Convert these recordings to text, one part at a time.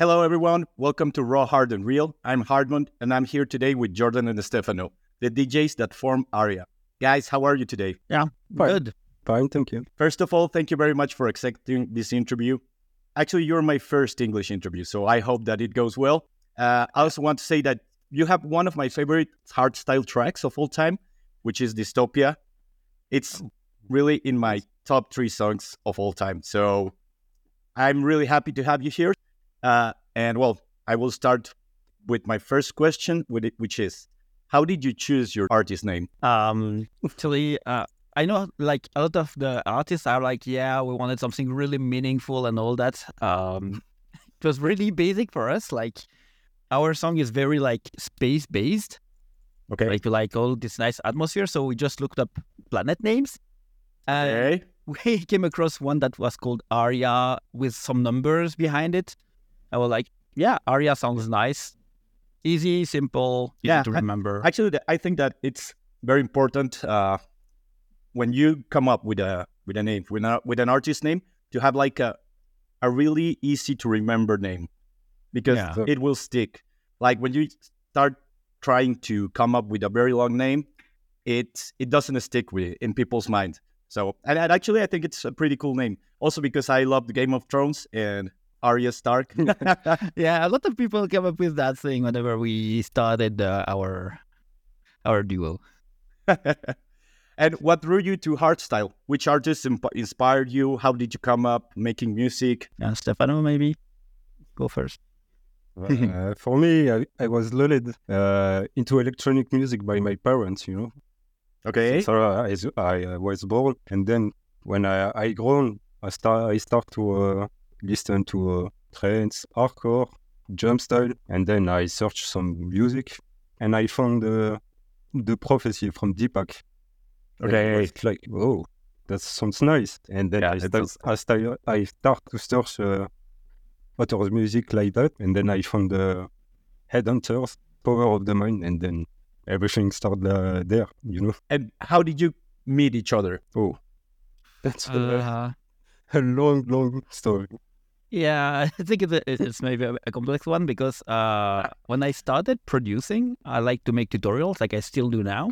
Hello, everyone. Welcome to Raw, Hard, and Real. I'm Hardmond, and I'm here today with Jordan and Stefano, the DJs that form Aria. Guys, how are you today? Yeah, Fine. good. Fine, thank you. First of all, thank you very much for accepting this interview. Actually, you're my first English interview, so I hope that it goes well. Uh, I also want to say that you have one of my favorite hardstyle tracks of all time, which is Dystopia. It's really in my top three songs of all time. So I'm really happy to have you here. Uh, and well, I will start with my first question, which is, how did you choose your artist name? Um, actually, uh, I know like a lot of the artists are like, yeah, we wanted something really meaningful and all that. Um, it was really basic for us. Like our song is very like space based. Okay. Like like all this nice atmosphere, so we just looked up planet names. And Okay. we came across one that was called Aria with some numbers behind it. I was like, yeah, Aria sounds nice. Easy, simple, easy Yeah, to I- remember. Actually, I think that it's very important uh, when you come up with a with a name with, a, with an artist name to have like a a really easy to remember name because Yeah. it will stick. Like when you start trying to come up with a very long name, it it doesn't stick with in people's mind. So and, and actually, I think it's a pretty cool name. Also because I love the Game of Thrones and Arya Stark. yeah, a lot of people came up with that thing whenever we started uh, our our duo. and what drew you to hardstyle? Which artists imp- inspired you? How did you come up making music? Uh, Stefano, maybe go first. uh, for me, I, I was lulled uh, into electronic music by my parents, you know. Okay. So I, I uh, was born, and then when I, I grown, I start I start to uh, listen to uh, trance, hardcore, jump style, and then I searched some music, and I found uh, the prophecy from Deepak. And I Okay. was like, oh, that sounds nice. And then Yeah, I, start, does. I, start, I start to search uh, other music like that, and then I found the Headhunterz, Power of the Mind, and then everything started uh, there, you know. And how did you meet each other? Oh, that's a, Uh, a long, long story. Yeah, I think it's, a, it's maybe a, complex one because uh, when I started producing, I like to make tutorials, like I still do now.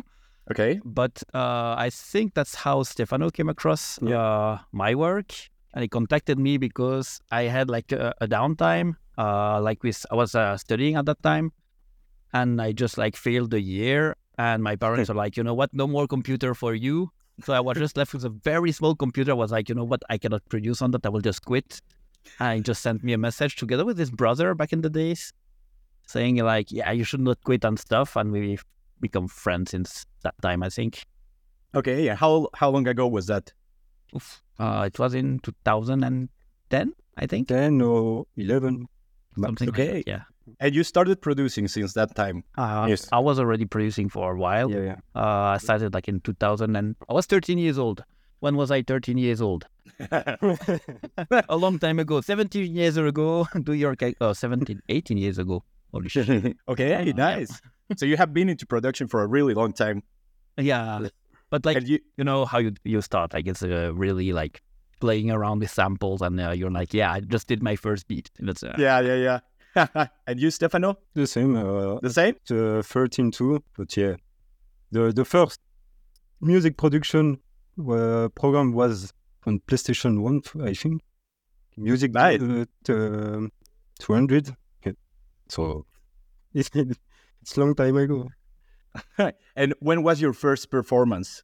Okay. But uh, I think that's how Stefano came across uh, my work, and he contacted me because I had like a, a downtime. Uh, like with I was uh, studying at that time, and I just like failed the year. And my parents are like, you know what, no more computer for you. So I was just left with a very small computer. I was like, you know what, I cannot produce on that. I will just quit. And he just sent me a message together with his brother back in the days, saying like, yeah, you should not quit and stuff. And we become friends since that time, I think. Okay. Yeah. How how long ago was that? Oof. Uh, it was in 2010, I think. 10 or 11. max. Something like Okay. that, yeah. And you started producing since that time. Uh, Yes. I was already producing for a while. Yeah, yeah. Uh, I started like in 2000 and I was 13 years old. When was I 13 years old? a long time ago. 17 years ago. Do your calc- oh, 17, 18 years ago. Holy shit. okay. Yeah. Nice. so you have been into production for a really long time. yeah. But like, and you you know how you you start. Like it's uh, really like playing around with samples and uh, you're like, yeah, I just did my first beat. That's uh, yeah yeah yeah. and you Stefano The same. Uh, the same? uh, 13 too, but yeah. The, the first music production uh, program was on PlayStation 1, I think. Music Nice. uh, um, 200. Yeah. So it's, it's long time ago. and when was your first performance,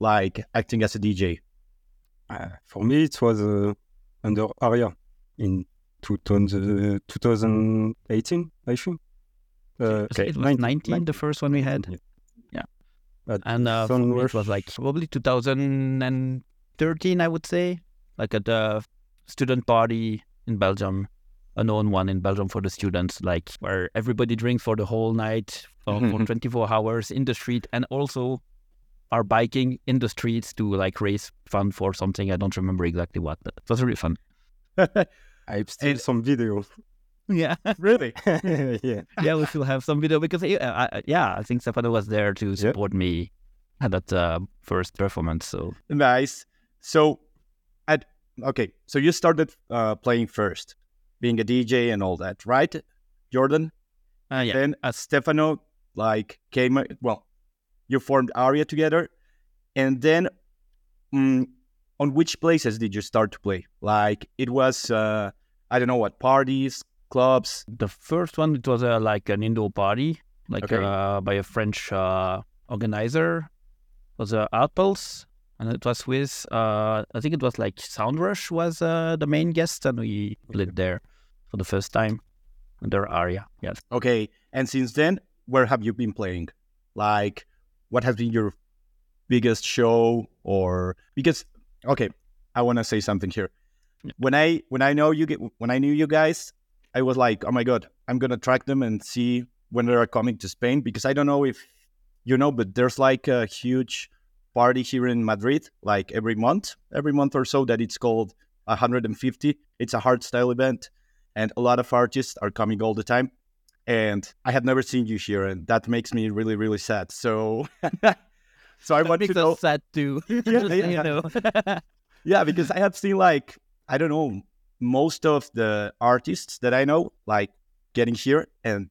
like acting as a DJ? Uh, for me, it was uh, under Aria in 2000, uh, 2018, I think. Uh, Okay, it was 19, 19, the first one we had. Yeah. Yeah. At And uh, for me, it was like probably 2013, I would say, like at a student party in Belgium, a known one in Belgium for the students, like where everybody drinks for the whole night for, for 24 hours in the street, and also are biking in the streets to like raise fund for something. I don't remember exactly what, but it was really fun. I've still And- some video. Yeah, really? yeah. yeah, we should have some video because uh, I, yeah, I think Stefano was there to support me at that uh, first performance. So Nice. So, at okay, so you started uh, playing first being a DJ and all that, right, Jordan? Uh, yeah. Then uh, Stefano like came. Well, you formed Aria together, and then mm, on which places did you start to play? Like it was, uh, I don't know what parties, clubs. The first one it was uh, like an indoor party, like Okay. uh, by a French uh, organizer. It was uh, Outpulse, and it was with uh, I think it was like Sound Rush was uh, the main guest, and we played there for the first time under Aria. Yes. Okay, and since then, where have you been playing? Like, what has been your biggest show? Or because, okay, I want to say something here. When I when I know you get when I knew you guys, I was like, oh my god, I'm gonna track them and see when they are coming to Spain because I don't know if you know, but there's like a huge party here in Madrid, like every month, every month or so, that it's called 150. It's a hardstyle event, and a lot of artists are coming all the time. And I have never seen you here, and that makes me really, really sad. So, so I That want to makes know, sad too. Yeah, so yeah. yeah, because I have seen like I don't know most of the artists that I know like getting here, and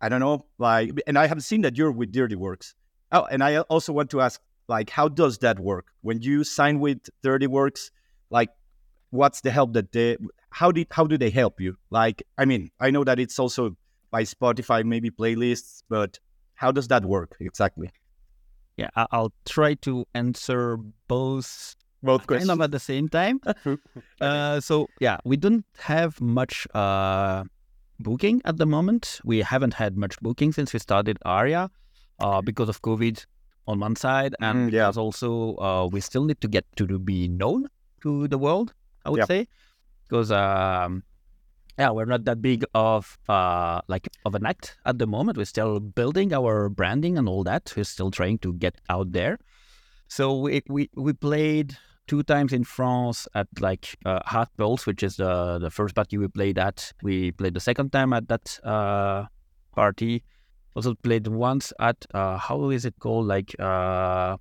I don't know like, and I have seen that you're with Dirty Workz. Oh, and I also want to ask like, how does that work when you sign with Dirty Workz? Like, what's the help that they? How did how do they help you? Like, I mean, I know that it's also by Spotify, maybe playlists, but how does that work exactly? yeah, I'll try to answer both Both kind of at the same time. uh, so yeah, we don't have much uh, booking at the moment. We haven't had much booking since we started Aria uh, because of COVID on one side, and Mm, yeah. because also uh, we still need to get to be known to the world. I would Yeah. say because um, yeah, we're not that big of uh, like of an act at the moment. We're still building our branding and all that. We're still trying to get out there. So we we, we played two times in France at like uh, Hard Pulse, which is the the first party we played at. We played the second time at that uh, party. Also played once at uh, how is it called like uh,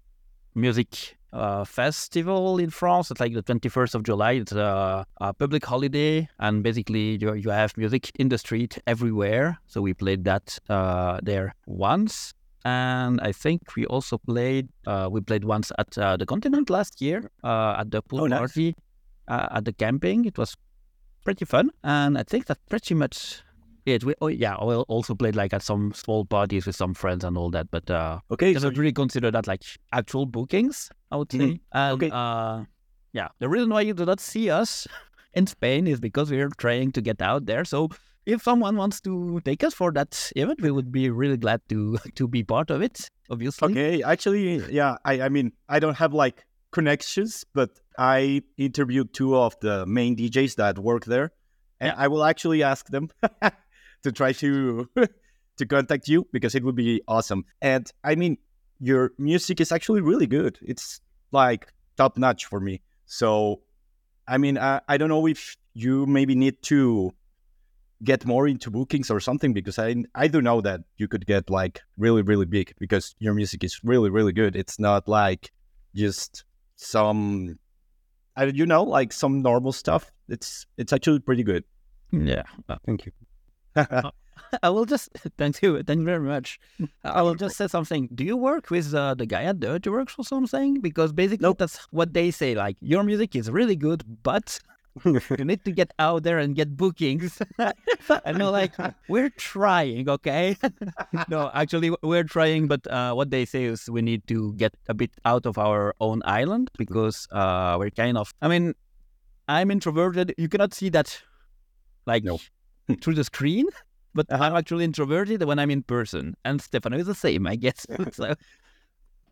music uh, festival in France. It's like the twenty first of July. It's a, a public holiday, and basically you you have music in the street everywhere. So we played that uh, there once and I think we also played. Uh, we played once at uh, the Qontinent last year uh, at the pool Oh, nice. party uh, at the camping. It was pretty fun, and I think that's pretty much it. We, oh yeah, we also played like at some small parties with some friends and all that, but uh, Okay, so don't really consider that like actual bookings. I would say. Mhm. And, Okay. Uh, yeah, the reason why you do not see us in Spain is because we're trying to get out there. So if someone wants to take us for that event, we would be really glad to to be part of it. Obviously. Okay, actually, yeah. I, I mean, I don't have like connections, but I interviewed two of the main DJs that work there, and Yeah. I will actually ask them to try to to contact you because it would be awesome. And I mean, your music is actually really good. It's like top notch for me. So, I mean, I, I don't know if you maybe need to get more into bookings or something because I I do know that you could get like really really big because your music is really really good. It's not like just some I you know like some normal stuff. It's it's actually pretty good. Yeah. Thank you. I will just thank you, thank you very much. I will just say something. Do you work with uh, the guy at Dirty Workz or something? Because basically Nope. that's what they say. Like your music is really good, but you need to get out there and get bookings. and they're like, we're trying, okay? no, actually, we're trying, but uh, what they say is we need to get a bit out of our own island because uh, we're kind of. I mean, I'm introverted. You cannot see that, like, No. through the screen. But Uh-huh. I'm actually introverted when I'm in person, and Stefano is the same, I guess. so,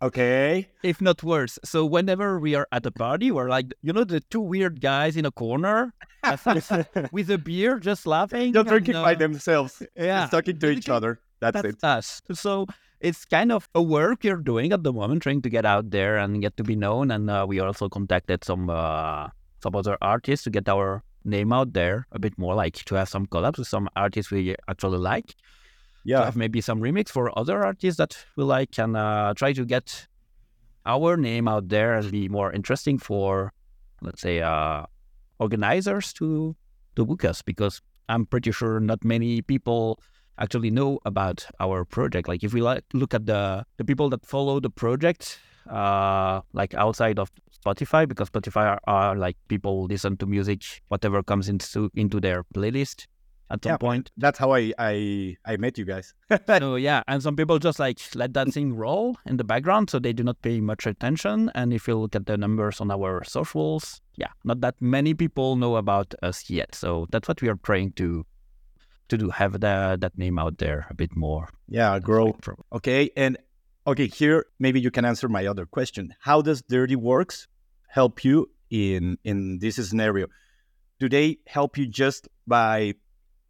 Okay. if not worse. So whenever we are at a party, we're like, you know, the two weird guys in a corner with a beer, just laughing. Just drinking and, by uh, themselves. Yeah, Just talking to each Basically, other. That's, that's it. us. So it's kind of a work you're doing at the moment, trying to get out there and get to be known. And uh, we also contacted some uh, some other artists to get our name out there a bit more, like to have some collabs with some artists we actually like. Yeah. have maybe some remix for other artists that we like, and uh, try to get our name out there and be more interesting for, let's say, uh, organizers to to book us because I'm pretty sure not many people actually know about our project. Like if we like look at the the people that follow the project, uh, like outside of Spotify, because Spotify are, are like people listen to music, whatever comes into into their playlist at some Yeah. point. That's how I I, I met you guys. so yeah, and some people just like let that thing roll in the background, so they do not pay much attention. And if you look at the numbers on our socials, yeah, not that many people know about us yet. So that's what we are trying to to do, have the, that name out there a bit more. yeah, grow. Okay, and okay, here maybe you can answer my other question. How does Dirty Workz help you in in this scenario? Do they help you just by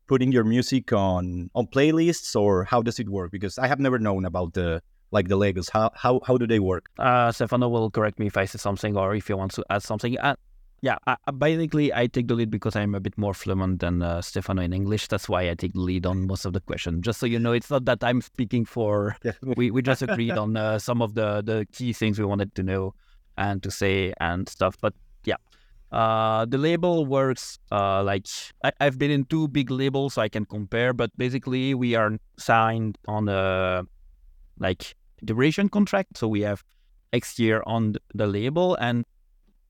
putting your music on on playlists, or how does it work? Because I have never known about the like the labels. How how how do they work? Uh, Stefano will correct me if I say something or if he wants to add something. Uh, yeah, I, I- basically, I take the lead because I'm a bit more fluent than uh, Stefano in English. That's why I take the lead on most of the question. Just so you know, it's not that I'm speaking for. We we just agreed on uh, some of the the key things we wanted to know and to say and stuff. But uh, the label works uh, like I, I've been in two big labels, so I can compare. But basically, we are signed on a like duration contract. So we have X year on the label. And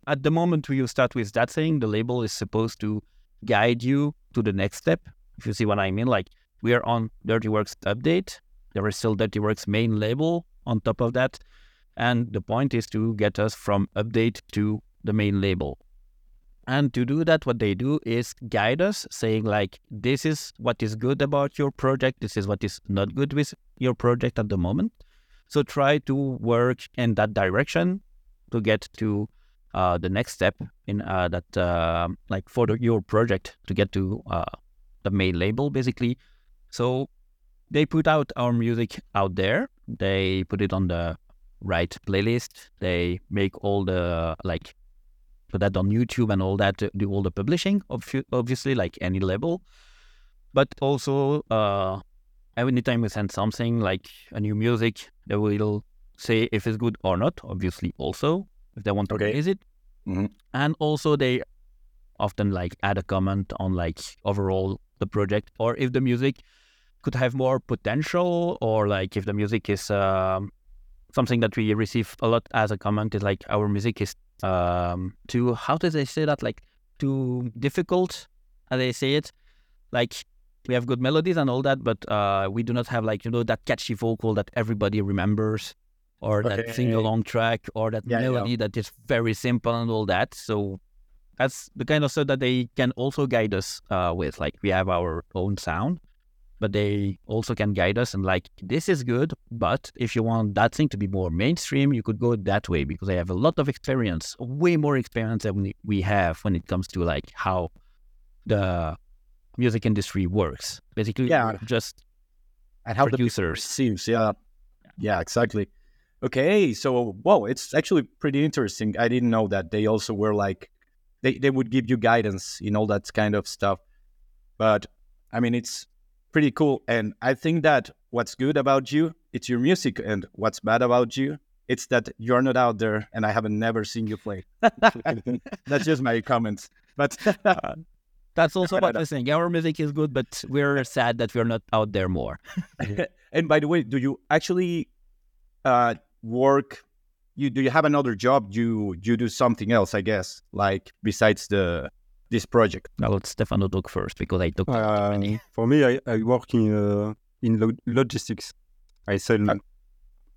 at the moment you start with that thing, the label is supposed to guide you to the next step. If you see what I mean, like we are on Dirty Workz update. There is still Dirty Workz main label on top of that. And the point is to get us from update to the main label. And to do that, what they do is guide us, saying like, this is what is good about your project. This is what is not good with your project at the moment. So try to work in that direction to get to uh, the next step in uh, that, uh, like for the, your project to get to uh, the main label, basically. So they put out our music out there. They put it on the right playlist. They make all the like put that on YouTube and all that, do all the publishing, obviously, like any label. But also, uh, every time we send something like a new music, they will say if it's good or not, obviously, also, if they want to Okay. release it. Mhm. And also, they often like add a comment on like overall the project or if the music could have more potential or like if the music is um, something that we receive a lot as a comment is like our music is um too how do they say that like too difficult how they say it like we have good melodies and all that but uh we do not have like you know that catchy vocal that everybody remembers or that Okay. sing along track or that Yeah, yeah. melody that is very simple and all that so that's the kind of stuff that they can also guide us uh, with like we have our own sound but they also can guide us and like this is good but if you want that thing to be more mainstream you could go that way because they have a lot of experience way more experience than we- have when it comes to like how the music industry works. Basically Yeah. just And how the producers. seems yeah. Yeah exactly. Okay so wow it's actually pretty interesting. I didn't know that they also were like they, they would give you guidance in all that kind of stuff. But i mean it's pretty cool. And i think that what's good about you it's your music. And what's bad about you it's that you're not out there and i haven't never seen you play. That's just my comments. But that's also what we're saying. Our music is good but we're sad that we're not out there more. And by the way, do you actually uh, work? You do you have another job? You you do something else, I guess, like besides the this project. now let Stefano talk first because I took Uh, many. for me, I, I work in uh, in lo- logistics. I sell Uh,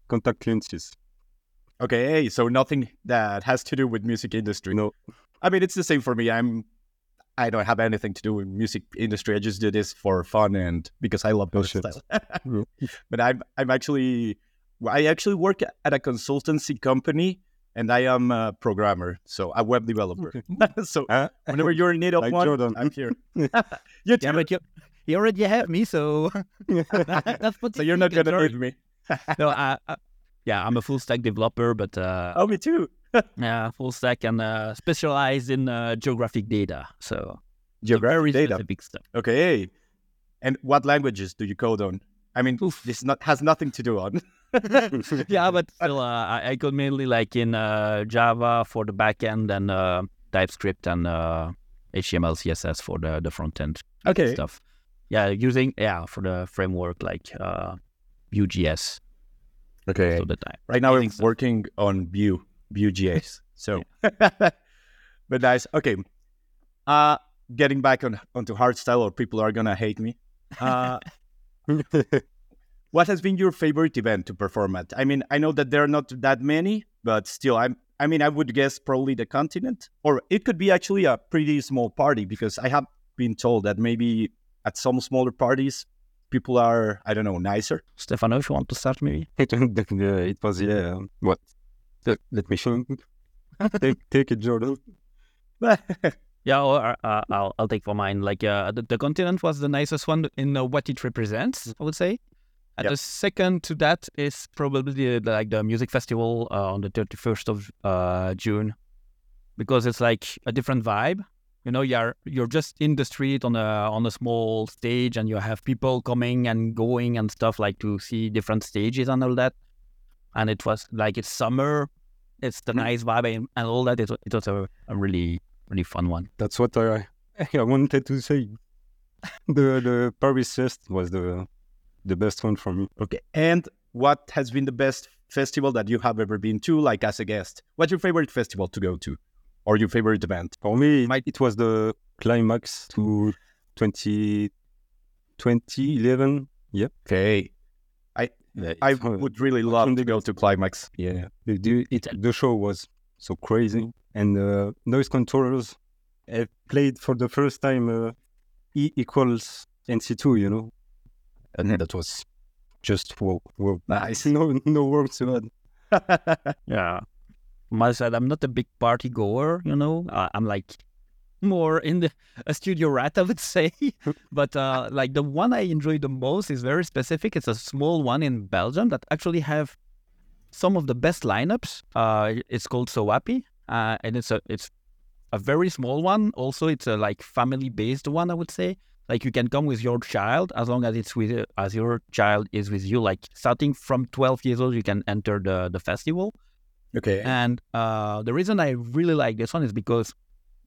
contact lenses. Okay, so nothing that has to do with music industry. No, I mean, it's the same for me. I'm I don't have anything to do with music industry. I just do this for fun and because I love Oh, this style. Yeah. but I'm I'm actually I actually work at a consultancy company and I am a programmer, so a web developer. so Huh? whenever you're in need of Like one, Jordan. I'm here. you Yeah, too. but you, you already have me, so that's what. so you're not gonna need me. No, I, I, yeah, I'm a full stack developer, but uh, Oh, me too. yeah, full stack and uh, specialized in uh, geographic data. So Geographic data. big stuff. Okay. And what languages do you code on? I mean, Oof. this not has nothing to do on. yeah, but still, uh, I, I code mainly like in uh, Java for the backend and uh, TypeScript and uh, HTML, CSS for the the front end. Okay. stuff. Yeah, using yeah for the framework like uh, Vue.js Okay. all the time. Right now, I'm so. working on Vue, Vue.js. So, but nice. Okay. Uh, getting back on onto hardstyle, or people are gonna hate me. What has been your favorite event to perform at? I mean, I know that there are not that many, but still, I'm. I mean, I would guess probably the Qontinent, or it could be actually a pretty small party because I have been told that maybe at some smaller parties, people are I don't know nicer. Stefano, if you want to start maybe. it was yeah. What? Let, let me show. take, take it, Jordan. Yeah, or uh, I'll I'll take for mine. Like uh, the, the Qontinent was the nicest one in uh, what it represents. I would say. And Yep. the second to that is probably the, like the music festival uh, on the thirty first of uh, June, because it's like a different vibe. You know, you're you're just in the street on a on a small stage, and you have people coming and going and stuff like to see different stages and all that. And it was like it's summer, it's the Mhm. nice vibe and, and all that. It, it was a, a really really fun one. That's what I I wanted to say. The the Paris Fest was the the best one for me. Okay. And what has been the best festival that you have ever been to, like as a guest? What's your favorite festival to go to, or your favorite event? For me, it, it was the Qlimax to 20, 2011. Yeah. Okay. I Yeah, I would really love to go to Qlimax. Yeah, the, it, the show was so crazy, and uh, Noisecontrollers uh, played for the first time uh, E equals NC2, you know, and that was just wow, wow. Nice. No, no words to add. Yeah. My side, I'm not a big party goer, you know. Uh, I'm like more in the a studio rat, I would say. but uh, like the one I enjoy the most is very specific. It's a small one in Belgium that actually have some of the best lineups. Uh, it's called So Happy, uh, and it's a it's a very small one. Also, it's a like family based one, I would say. Like you can come with your child as long as it's with as your child is with you. Like starting from 12 years old, you can enter the the festival. okay. And uh, the reason I really like this one is because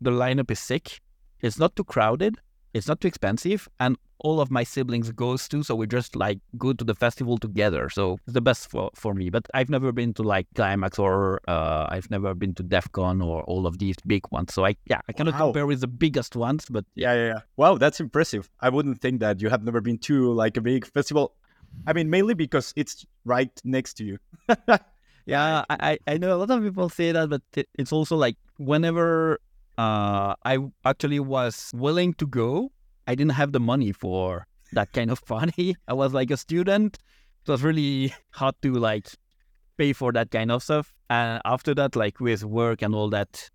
the lineup is sick. It's not too crowded. It's not too expensive, and all of my siblings goes to, so we just like go to the festival together. So it's the best for, for me. But I've never been to like Qlimax or uh, I've never been to Defqon or all of these big ones. So I yeah I cannot Wow. compare with the biggest ones, but yeah, yeah, yeah. Wow, that's impressive. I wouldn't think that you have never been to like a big festival. I mean, mainly because it's right next to you. Yeah, I, I I know a lot of people say that, but it's also like whenever uh, I actually was willing to go, I didn't have the money for that kind of party. I was like a student. It was really hard to like pay for that kind of stuff. And after that, like with work and all that,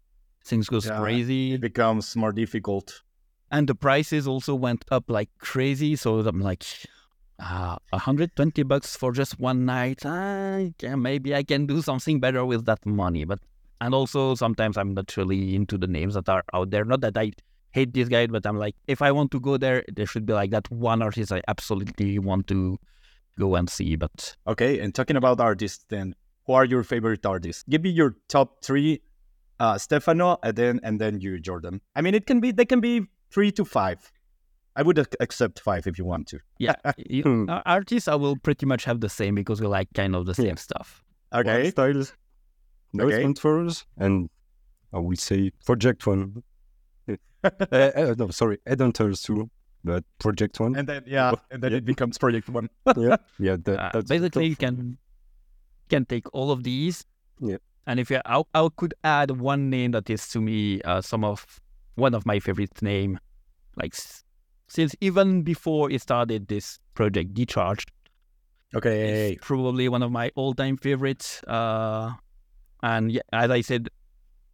things goes Yeah, crazy. It becomes more difficult. And the prices also went up like crazy. So I'm like, uh, 120 bucks for just one night. Uh, yeah, maybe I can do something better with that money. But and also sometimes I'm not really into the names that are out there. Not that I hate this guy, but I'm like, if I want to go there, there should be like that one artist I absolutely want to go and see. But Okay, and talking about artists, then who are your favorite artists? Give me your top three, uh, Stefano, and then and then you, Jordan. I mean, it can be they can be three to five. I would accept five if you want to. yeah, you, Hmm. uh, artists I will pretty much have the same because we like kind of the same Yeah. stuff. Okay, styles, Noise Okay. controllers, and I will say Project One. uh, uh, no, sorry, Headhunterz too, but Project One. and then yeah, and then Yeah. it becomes Project One. yeah, yeah. That, Uh, that's basically you can can take all of these Yeah. and if you I, I could add one name that is to me uh, some of one of my favorite name like since even before it started this project Decharged Okay, it's probably one of my all-time favorites uh and yeah, as i said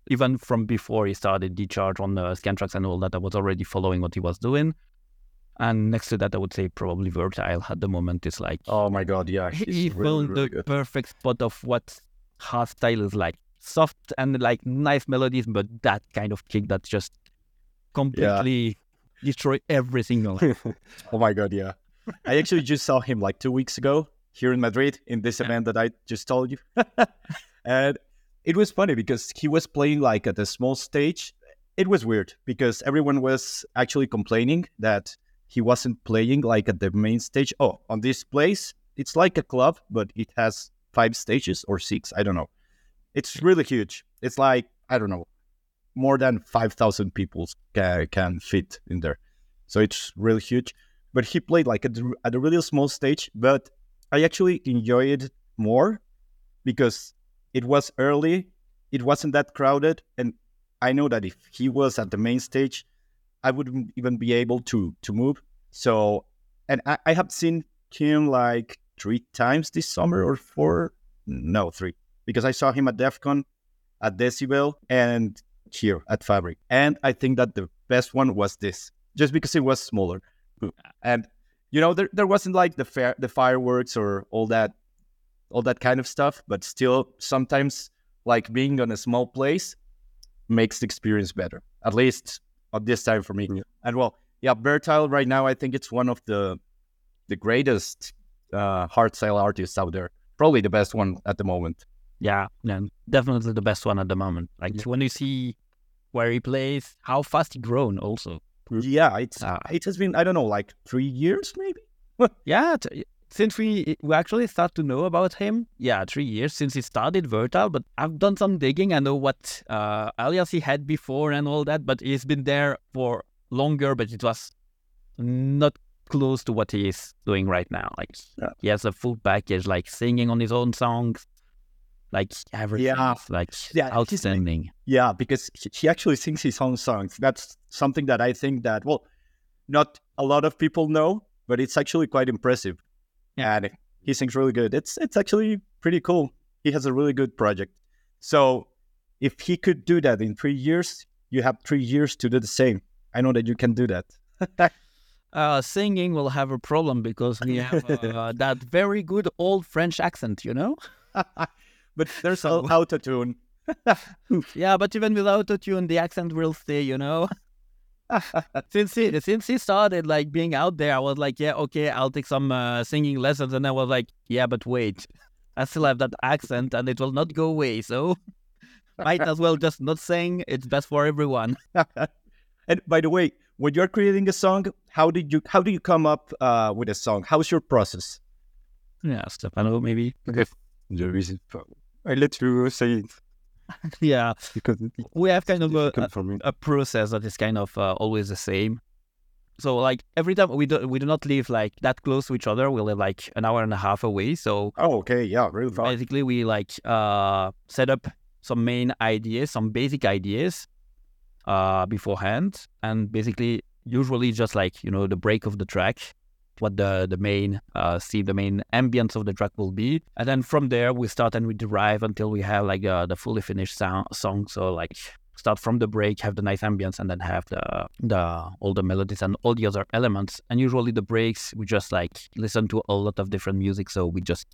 even from before he started decharge on the Scantraxx and all that i was already following what he was doing and next to that i would say probably Vertile at the moment is like oh my God, yeah, he found really, really the good. perfect spot of what hard style is like soft and like nice melodies but that kind of kick that just completely destroy everything Oh my God, yeah. I actually just saw him like two weeks ago here in Madrid in this Yeah. event that I just told you. and it was funny because he was playing like at a small stage it was weird because everyone was actually complaining that he wasn't playing like at the main stage. Oh, on this place, it's like a club, but it has five stages or six. I don't know. It's really huge. It's like I don't know, more than five thousand people can, can fit in there. So it's really huge. But he played like at, at a really small stage. But I actually enjoyed it more because it was early. It wasn't that crowded, and I know that if he was at the main stage, I wouldn't even be able to to move. So, and I, I have seen him like three times this summer or four, no, three, because I saw him at Defqon, at Decibel, and here at Fabrik. And I think that the best one was this, just because it was smaller, and you know there there wasn't like the fair the fireworks or all that all that kind of stuff, but still sometimes like being on a small place makes the experience better. At least at this time for me. Yeah. And well, yeah, Vertile right now I think it's one of the the greatest uh, hardstyle artists out there. Probably the best one at the moment. Yeah, yeah, definitely the best one at the moment. Like Yeah. when you see where he plays, how fast he grown also. Yeah, it's Ah. it has been I don't know like three years maybe. Yeah, t- since we we actually start to know about him, yeah, three years since he started Vertile. But I've done some digging. I know what uh, alias he had before and all that, but he's been there for longer. But it was not close to what he is doing right now. Like Yeah. he has a full package, like singing on his own songs, like everything. Yeah. like Yeah, outstanding. Yeah, because he actually sings his own songs. That's something that I think that well, not a lot of people know, but it's actually quite impressive. Yeah. He sings really good. It's it's actually pretty cool. He has a really good project. So if he could do that in three years, you have three years to do the same. I know that you can do that. uh, singing will have a problem because we have uh, that very good old French accent, you know? but there's So- auto tune. Yeah, but even without a tune, the accent will stay, you know? since he since he started like being out there, I was like, yeah, okay, I'll take some uh, singing lessons, and I was like, yeah, but wait, I still have that accent, and it will not go away. So might as well just not sing. It's best for everyone. and by the way, when you're creating a song, how did you how do you come up uh, with a song? How's your process? Yeah, Stefano, maybe. If there is, I let you say it yeah, because it's we have kind of a, a process that is kind of uh, always the same. So like every time we do we do not live like that close to each other. We live like an hour and a half away. So Oh, okay, yeah, really far. basically we like uh set up some main ideas, some basic ideas uh beforehand, and basically usually just like you know the break of the track, what the the main uh see the main ambience of the track will be, and then from there we start and we derive until we have like uh, the fully finished sound, song. So like start from the break, have the nice ambience, and then have the the all the melodies and all the other elements. And usually the breaks we just like listen to a lot of different music, so we just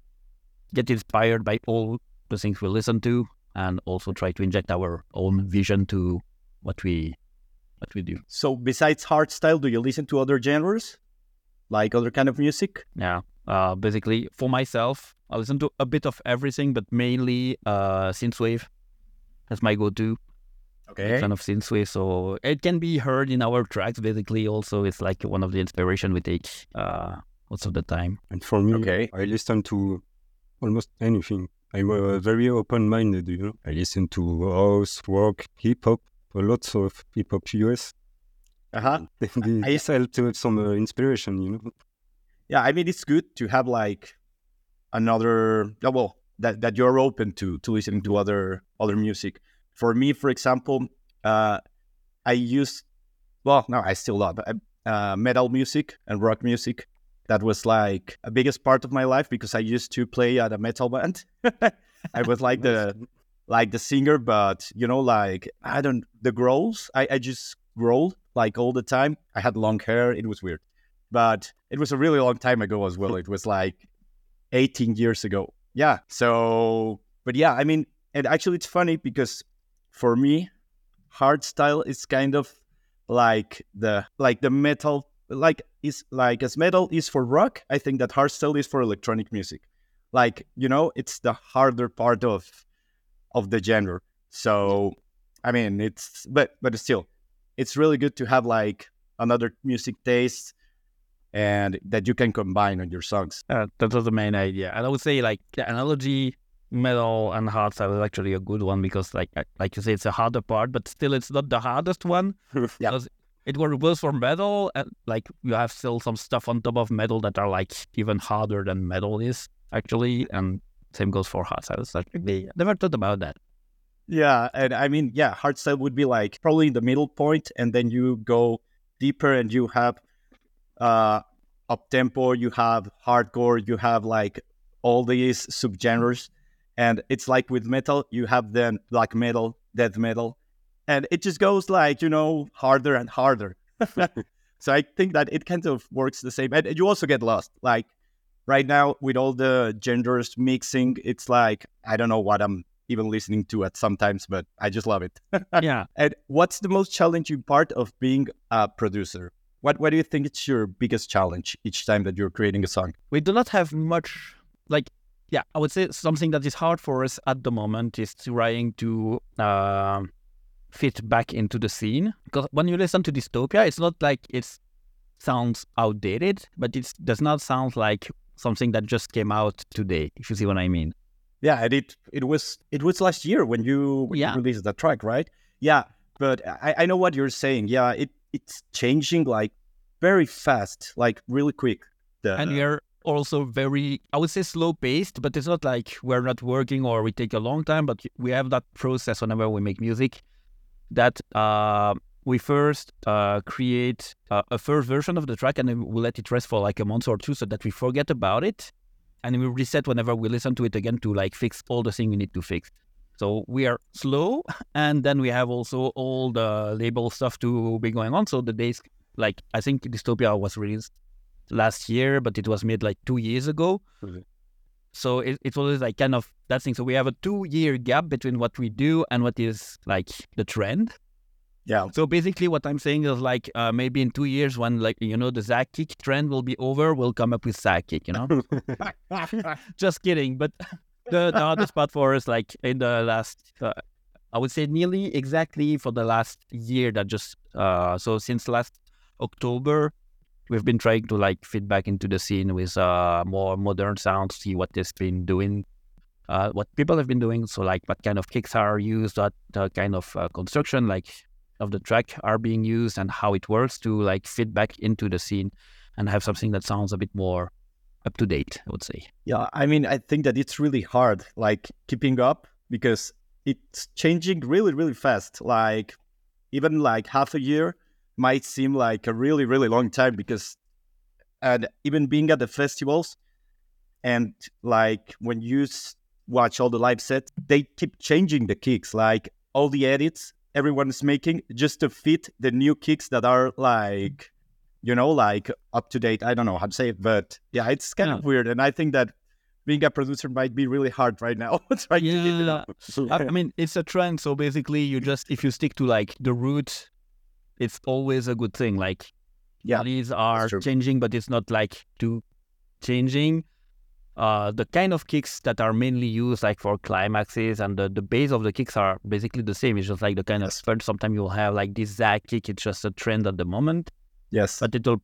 get inspired by all the things we listen to, and also try to inject our own vision to what we what we do. So besides hardstyle, do you listen to other genres, like other kind of music? Yeah. Uh, basically, for myself, I listen to a bit of everything, but mainly uh, synthwave. That's my go-to. Okay. Kind of synthwave, so it can be heard in our tracks. Basically, also it's like one of the inspiration we take uh, most of the time. And for me, Okay. I listen to almost anything. I'm uh, very open-minded, you know. I listen to house, rock, hip-hop, a lot of hip-hop US. Uh huh. I- This helped to have some uh, inspiration, you know. Yeah, I mean it's good to have like another. oh, Well, that that you're open to to listening to other other music. For me, for example, uh, I use well, no, I still love uh, metal music and rock music. That was like a biggest part of my life because I used to play at a metal band. I was like the like the singer, but you know, like I don't the growls. I, I just growled like all the time. I had long hair. It was weird, but it was a really long time ago as well. It was like 18 years ago. Yeah. So, but yeah, I mean, and actually, it's funny because for me, hardstyle is kind of like the like the metal like is like as metal is for rock i think that hardstyle is for electronic music like you know it's the harder part of of the genre so I mean, it's but but still, it's really good to have like another music taste and that you can combine on your songs. Uh, that was the main idea, and I would say like the analogy metal and hardstyle is actually a good one because like like you say it's a harder part but still it's not the hardest one yeah. it works for metal and like you have still some stuff on top of metal that are like even harder than metal is actually and same goes for hardstyle it's like I never thought about that yeah and i mean yeah hard hardstyle would be like probably the middle point and then you go deeper and you have uh up tempo you have hardcore you have like all these subgenres and it's like with metal, you have then black metal, death metal, and it just goes like, you know, harder and harder. so I think that it kind of works the same. And you also get lost. Like right now, with all the genders mixing, it's like, I don't know what I'm even listening to at sometimes, but I just love it. yeah. And what's the most challenging part of being a producer? What, what do you think it's your biggest challenge each time that you're creating a song? We do not have much like yeah, I would say something that is hard for us at the moment is trying to uh, fit back into the scene. Because when you listen to Dystopia, it's not like it sounds outdated, but it does not sound like something that just came out today. If you see what I mean. Yeah, and it it was it was last year when you, when yeah. you released that track, right? Yeah, but I, I know what you're saying. Yeah, it it's changing like very fast, like really quick. The, and you're also very, I would say, slow paced, but it's not like we're not working or we take a long time, but we have that process whenever we make music that uh, we first uh, create uh, a first version of the track and then we let it rest for like a month or two so that we forget about it. And we reset whenever we listen to it again to like fix all the things we need to fix. So we are slow, and then we have also all the label stuff to be going on. So the days, like I think Dystopia was released last year, but it was made like two years ago. Mm-hmm. So it, it's always like kind of that thing. So we have a two year gap between what we do and what is like the trend. Yeah. So basically, what I'm saying is like uh, maybe in two years, when like you know the zaag kick trend will be over, we'll come up with zaag kick. You know. Just kidding. But the, the hardest part for us, like in the last, uh, I would say nearly exactly for the last year that just uh, so since last October, we've been trying to like fit back into the scene with uh, more modern sounds, see what they've been doing, uh, what people have been doing. So like what kind of kicks are used, what uh, kind of uh, construction like of the track are being used, and how it works to like fit back into the scene and have something that sounds a bit more up to date. I would say. Yeah, I mean, I think that it's really hard, like keeping up because it's changing really, really fast. Like even like half a year might seem like a really really long time because and even being at the festivals and like when you watch all the live sets they keep changing the kicks like all the edits everyone is making just to fit the new kicks that are like you know like up to date i don't know how to say it but yeah it's kind yeah. of weird and i think that being a producer might be really hard right now yeah. I mean it's a trend so basically you just if you stick to like the root it's always a good thing. Like, yeah, these are changing, but it's not like too changing. Uh, the kind of kicks that are mainly used like for climaxes and the, the base of the kicks are basically the same. It's just like the kind of first sometimes you'll have like this zaag kick. It's just a trend at the moment. Yes. But it'll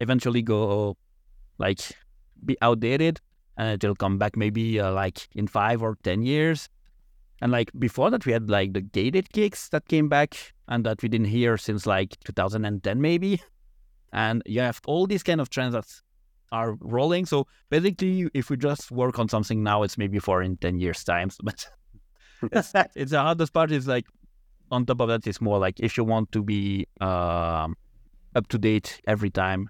eventually go like be outdated and it'll come back maybe uh, like in five or 10 years. And like before that, we had like the gated kicks that came back and that we didn't hear since like 2010 maybe. And you have all these kind of trends that are rolling. So basically, if we just work on something now, it's maybe for in 10 years' time. But it's, it's the hardest part is like on top of that, it's more like if you want to be um, up to date every time,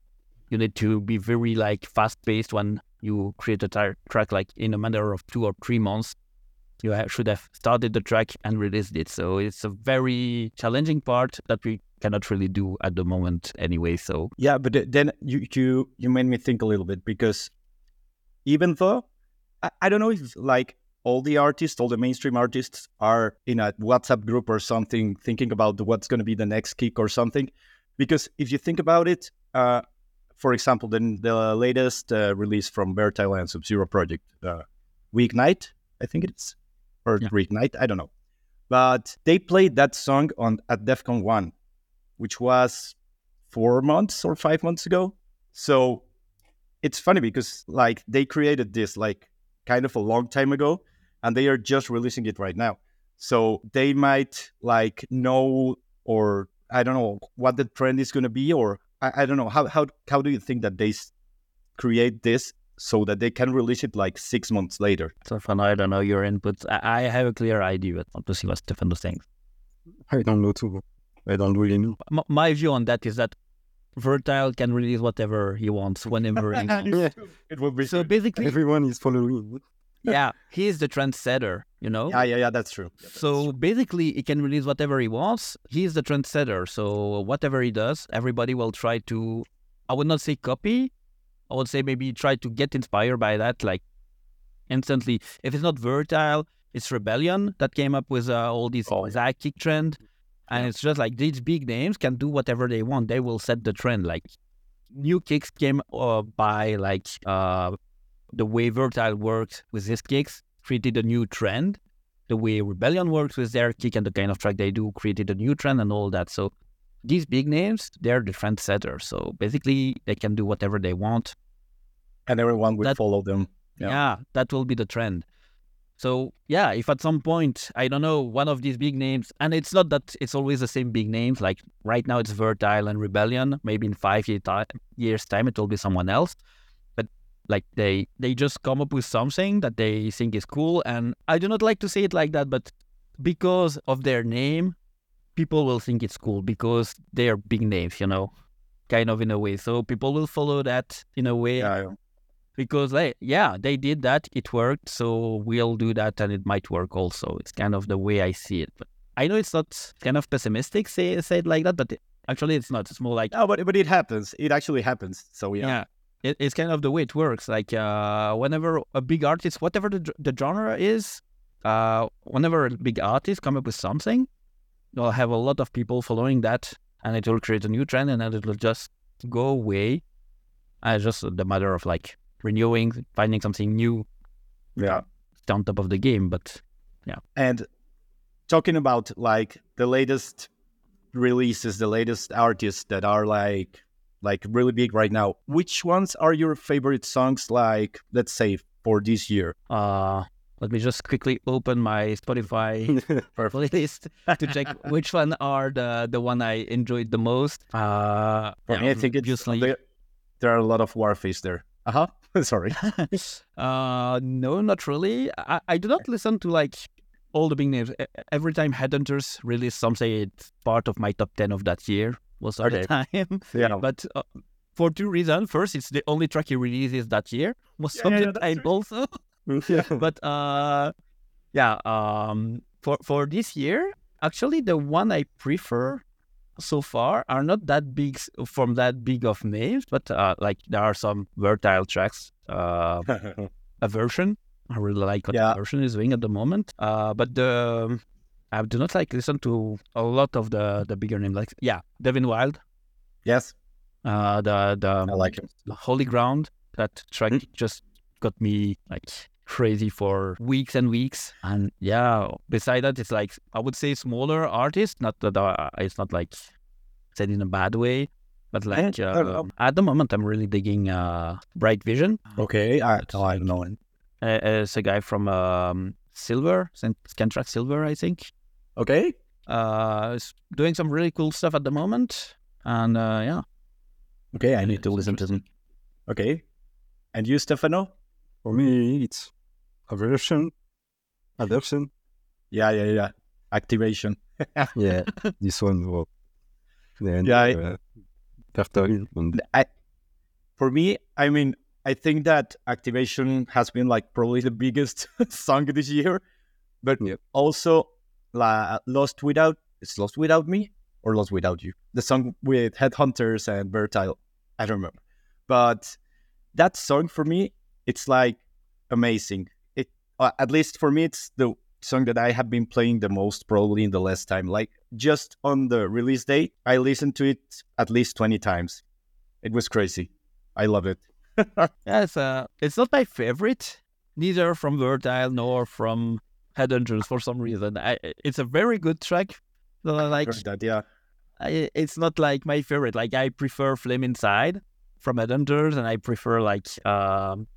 you need to be very like fast paced when you create a tar- track like in a matter of two or three months you should have started the track and released it. So it's a very challenging part that we cannot really do at the moment anyway. So yeah, but then you you you made me think a little bit because even though I, I don't know if like all the artists, all the mainstream artists are in a WhatsApp group or something thinking about what's going to be the next kick or something. Because if you think about it, uh, for example, then the latest uh, release from Vertile and Sub Zero Project, uh, Weeknight, I think it's or yeah. reignite. I don't know. But they played that song on at Defqon One, which was four months or five months ago. So it's funny because like they created this like kind of a long time ago, and they are just releasing it right now. So they might like know or I don't know what the trend is going to be, or I, I, don't know how how how do you think that they create this so that they can release it like six months later? Stefano, I don't know your input. I, I have a clear idea, but want to see what Stefano thinks. I don't know too. I don't really know. M- my view on that is that Vertile can release whatever he wants whenever he wants. yeah. It will be so basically everyone is following. yeah, he's the trendsetter, you know? Yeah, yeah, yeah, that's true. Yeah, that's so true. basically, he can release whatever he wants. He's the trendsetter. So whatever he does, everybody will try to, I would not say copy. I would say maybe try to get inspired by that, like instantly. If it's not Vertile, it's Rebelion that came up with uh, all these Oh, yeah. Kick trend. And it's just like these big names can do whatever they want. They will set the trend. Like new kicks came uh, by like uh, the way Vertile works with his kicks created a new trend. The way Rebelion works with their kick and the kind of track they do created a new trend and all that. So these big names, they're the trendsetters. So basically, they can do whatever they want. And everyone will that- follow them. Yeah. Yeah. that will be the trend. So yeah, if at some point I don't know one of these big names, and it's not that it's always the same big names. Like right now it's Vertile and Rebelion. Maybe in five year ti- years time it will be someone else. But like they they just come up with something that they think is cool, and I do not like to say it like that, but because of their name, people will think it's cool because they are big names, you know, kind of in a way. So people will follow that in a way Yeah, because like yeah they did that it worked so we'll do that and it might work also it's kind of the way i see it but i know it's not kind of pessimistic say said like that but it, actually it's not it's more like no, but but it happens. It actually happens. So yeah, yeah, It, it's kind of the way it works like uh whenever a big artist whatever the, the genre is uh whenever a big artist come up with something they'll have a lot of people following that and it will create a new trend and then it will just go away and it's just the matter of like renewing finding something new yeah. on top of the game. But yeah. And talking about like the latest releases, the latest artists that are like like really big right now. Which ones are your favorite songs? Like let's say for this year. uh, let me just quickly open my Spotify playlist to check which one are the the one I enjoyed the most. Uh, For me, I think it's there, there are a lot of Warface there. Uh huh. Sorry. uh, no, not really. I, I do not listen to like all the big names. Every time Headhunterz release something, it's part of my top ten of that year most of the time. Yeah. but uh, for two reasons. First, it's the only track he releases that year most Yeah, of yeah, the time also. yeah. but uh, yeah, um, for for this year, actually, the one I prefer so far are not that big from that big of names, but uh, like there are some versatile tracks. Uh, a version. I really like what Yeah. the version is doing at the moment. Uh, but the I do not like listen to a lot of the the bigger names. Like yeah, Devin Wild. yes, Uh, the the I like him. the Holy Ground. That track Mm. just got me like crazy for weeks and weeks. And yeah, beside that, it's like I would say smaller artists. Not that uh, it's not like said in a bad way, but like I don't uh, know. at the moment, I'm really digging uh, Bright Vision. Okay. I, oh, I don't know. Uh, it's a guy from um, Silver, Scantraxx Silver, I think. Okay. Uh, is doing some really cool stuff at the moment. And uh, yeah, Okay. I need to listen to them. Okay. And you, Stefano? For me, it's aversion, aversion. Yeah, yeah, yeah. Activation. Yeah, this one. Well, then, Yeah, I- uh, and I, for me, I mean, I think that Activation has been like probably the biggest song this year, but Yep. also la, Lost Without, it's Lost Without Me or Lost Without You? The song with Headhunterz and Vertile. I don't remember. But that song for me, it's like amazing. Uh, at least for me, it's the song that I have been playing the most probably in the last time. Like just on the release date, I listened to it at least 20 times. It was crazy. I love it. Yeah, it's, uh, it's not my favorite, neither from Vertile nor from Head Headhunterz for some reason. I, it's a very good track. that I like Heard that, yeah. I, it's not like my favorite. Like I prefer Flame Inside from Head Headhunterz, and I prefer like um,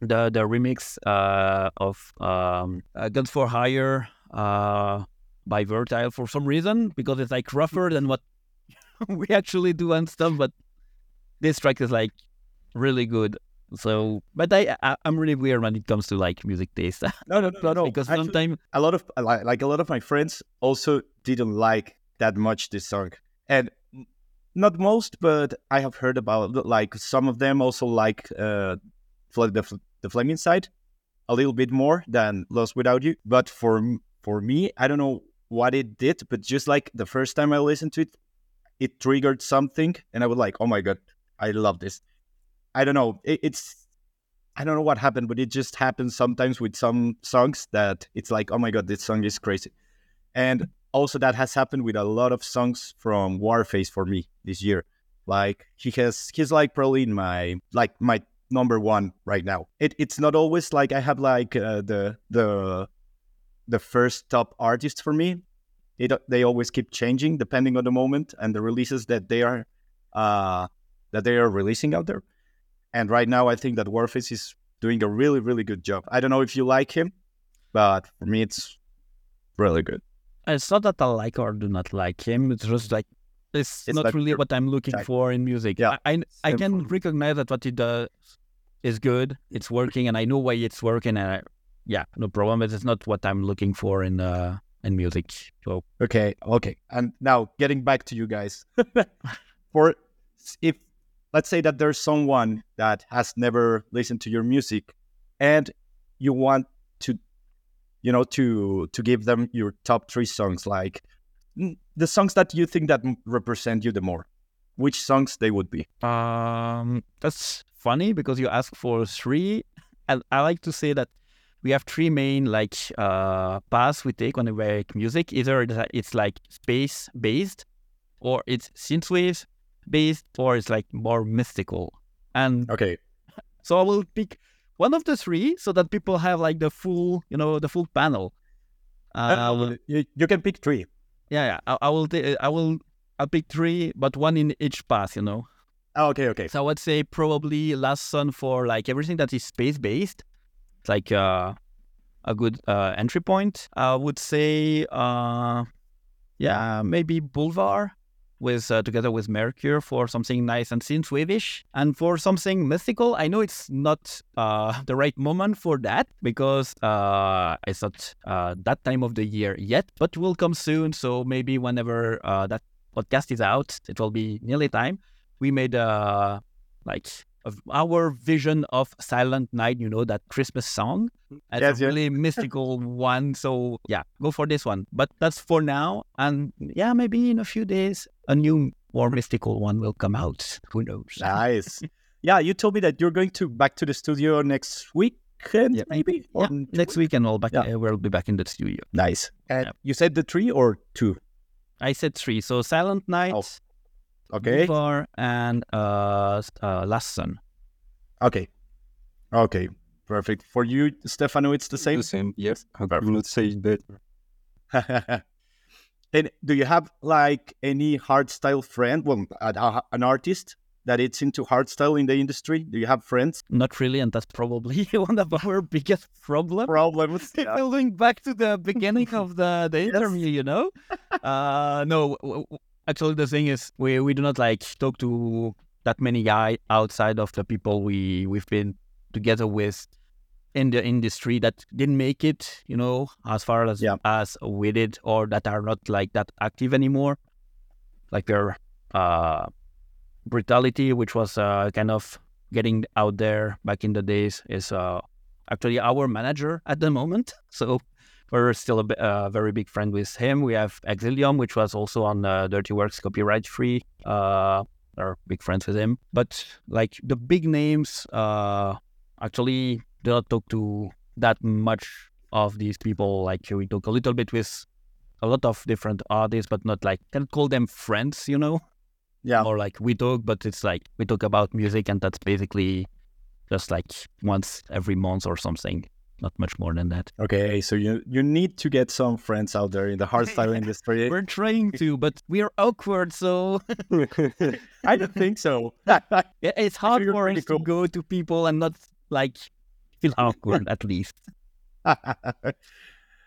the the remix uh, of um, uh, Guns for Hire uh, by Vertile for some reason because it's like rougher than what we actually do and stuff. But this track is like really good. So, but I, I I'm really weird when it comes to like music taste No, no, no, no. no. because Actually, sometimes a lot of like, like a lot of my friends also didn't like that much this song, and not most, but I have heard about like some of them also like uh, the the Flame Inside a little bit more than Lost Without You. But for for me, I don't know what it did, but just like the first time I listened to it, it triggered something, and I was like, oh my god, I love this. I don't know. It, it's I don't know what happened, but it just happens sometimes with some songs that it's like, oh my god, this song is crazy. And also that has happened with a lot of songs from Warface for me this year. Like he has he's like probably in my like my number one right now. It it's not always like I have like uh, the the the first top artist for me. It, they always keep changing depending on the moment and the releases that they are uh, that they are releasing out there. And right now, I think that Warface is doing a really, really good job. I don't know if you like him, but for me, it's really good. it's not that I like or do not like him. It's just like it's, It's not like really what I'm looking for in music. Yeah, I I, I can recognize that what he does is good. It's working, and I know why it's working. And I, yeah, no problem. But it's not what I'm looking for in uh in music. So Okay, okay. And now getting back to you guys, for if let's say that there's someone that has never listened to your music, and you want to, you know, to to give them your top three songs, like the songs that you think that represent you the more, which songs they would be? um, that's funny because you ask for three, and I like to say that we have three main like uh paths we take when we make music. Either it's- it's like space based, or it's synthwave based, or it's like more mystical. And Okay, so I will pick one of the three so that people have like the full, you know, the full panel. Uh, you, you can pick three. yeah, yeah. I, I will. ta- I will. I'll pick three, but one in each path. You know. Oh, okay, okay. So I would say probably Last Sun for like everything that is space based. It's like uh, a good uh, entry point. I would say, uh, yeah, maybe Boulevard with uh, together with Mercure for something nice and synthwave-ish, and for something mystical. I know it's not uh, the right moment for that because uh, it's not uh, that time of the year yet, but will come soon. So maybe whenever uh, that podcast is out, it will be nearly time we made uh like of our vision of Silent Night, you know, that Christmas song. It's Yes, a yes. really mystical one. So yeah, go for this one. But that's for now. And yeah, maybe in a few days a new more mystical one will come out. Who knows? Nice. yeah, you told me that you're going to back to the studio next weekend, Yeah. maybe. Or Yeah, next weekend we'll back Yeah. uh, we'll be back in the studio. Nice. And Yeah. you said the three or two? I said three. So Silent Night, Oh, Okay. Boulevard, and uh, s- uh Last Sun. Okay. Okay. Perfect. For you, Stefano, it's the same. The same. Yes. I Perfect. could not say it better. and do you have like any hardstyle friend? Well, a- a- an artist that it's into hardstyle in the industry? Do you have friends? Not really, and that's probably one of our biggest problems. Problems. Going back to the beginning of the, the Yes. interview, you know? uh, no, w- w- actually, the thing is, we, we do not like talk to that many guys outside of the people we, we've been together with in the industry that didn't make it, you know, as far as, Yeah. as we did, or that are not like that active anymore. Like their uh, brutality, which was uh, kind of getting out there back in the days, is uh, actually our manager at the moment. So we're still a uh, very big friend with him. We have Exilium, which was also on uh, Dirty Workz copyright free. Uh, are big friends with him. But like the big names, uh, actually do not talk to that much of these people. Like we talk a little bit with a lot of different artists, but not like can call them friends, you know Yeah. or like we talk, but it's like we talk about music, and that's basically just like once every month or something. Not much more than that. Okay, so you you need to get some friends out there in the hardstyle industry. We're trying to, but we're awkward, so I don't think so. yeah, it's hard for us to go to people and not like feel awkward at least. uh,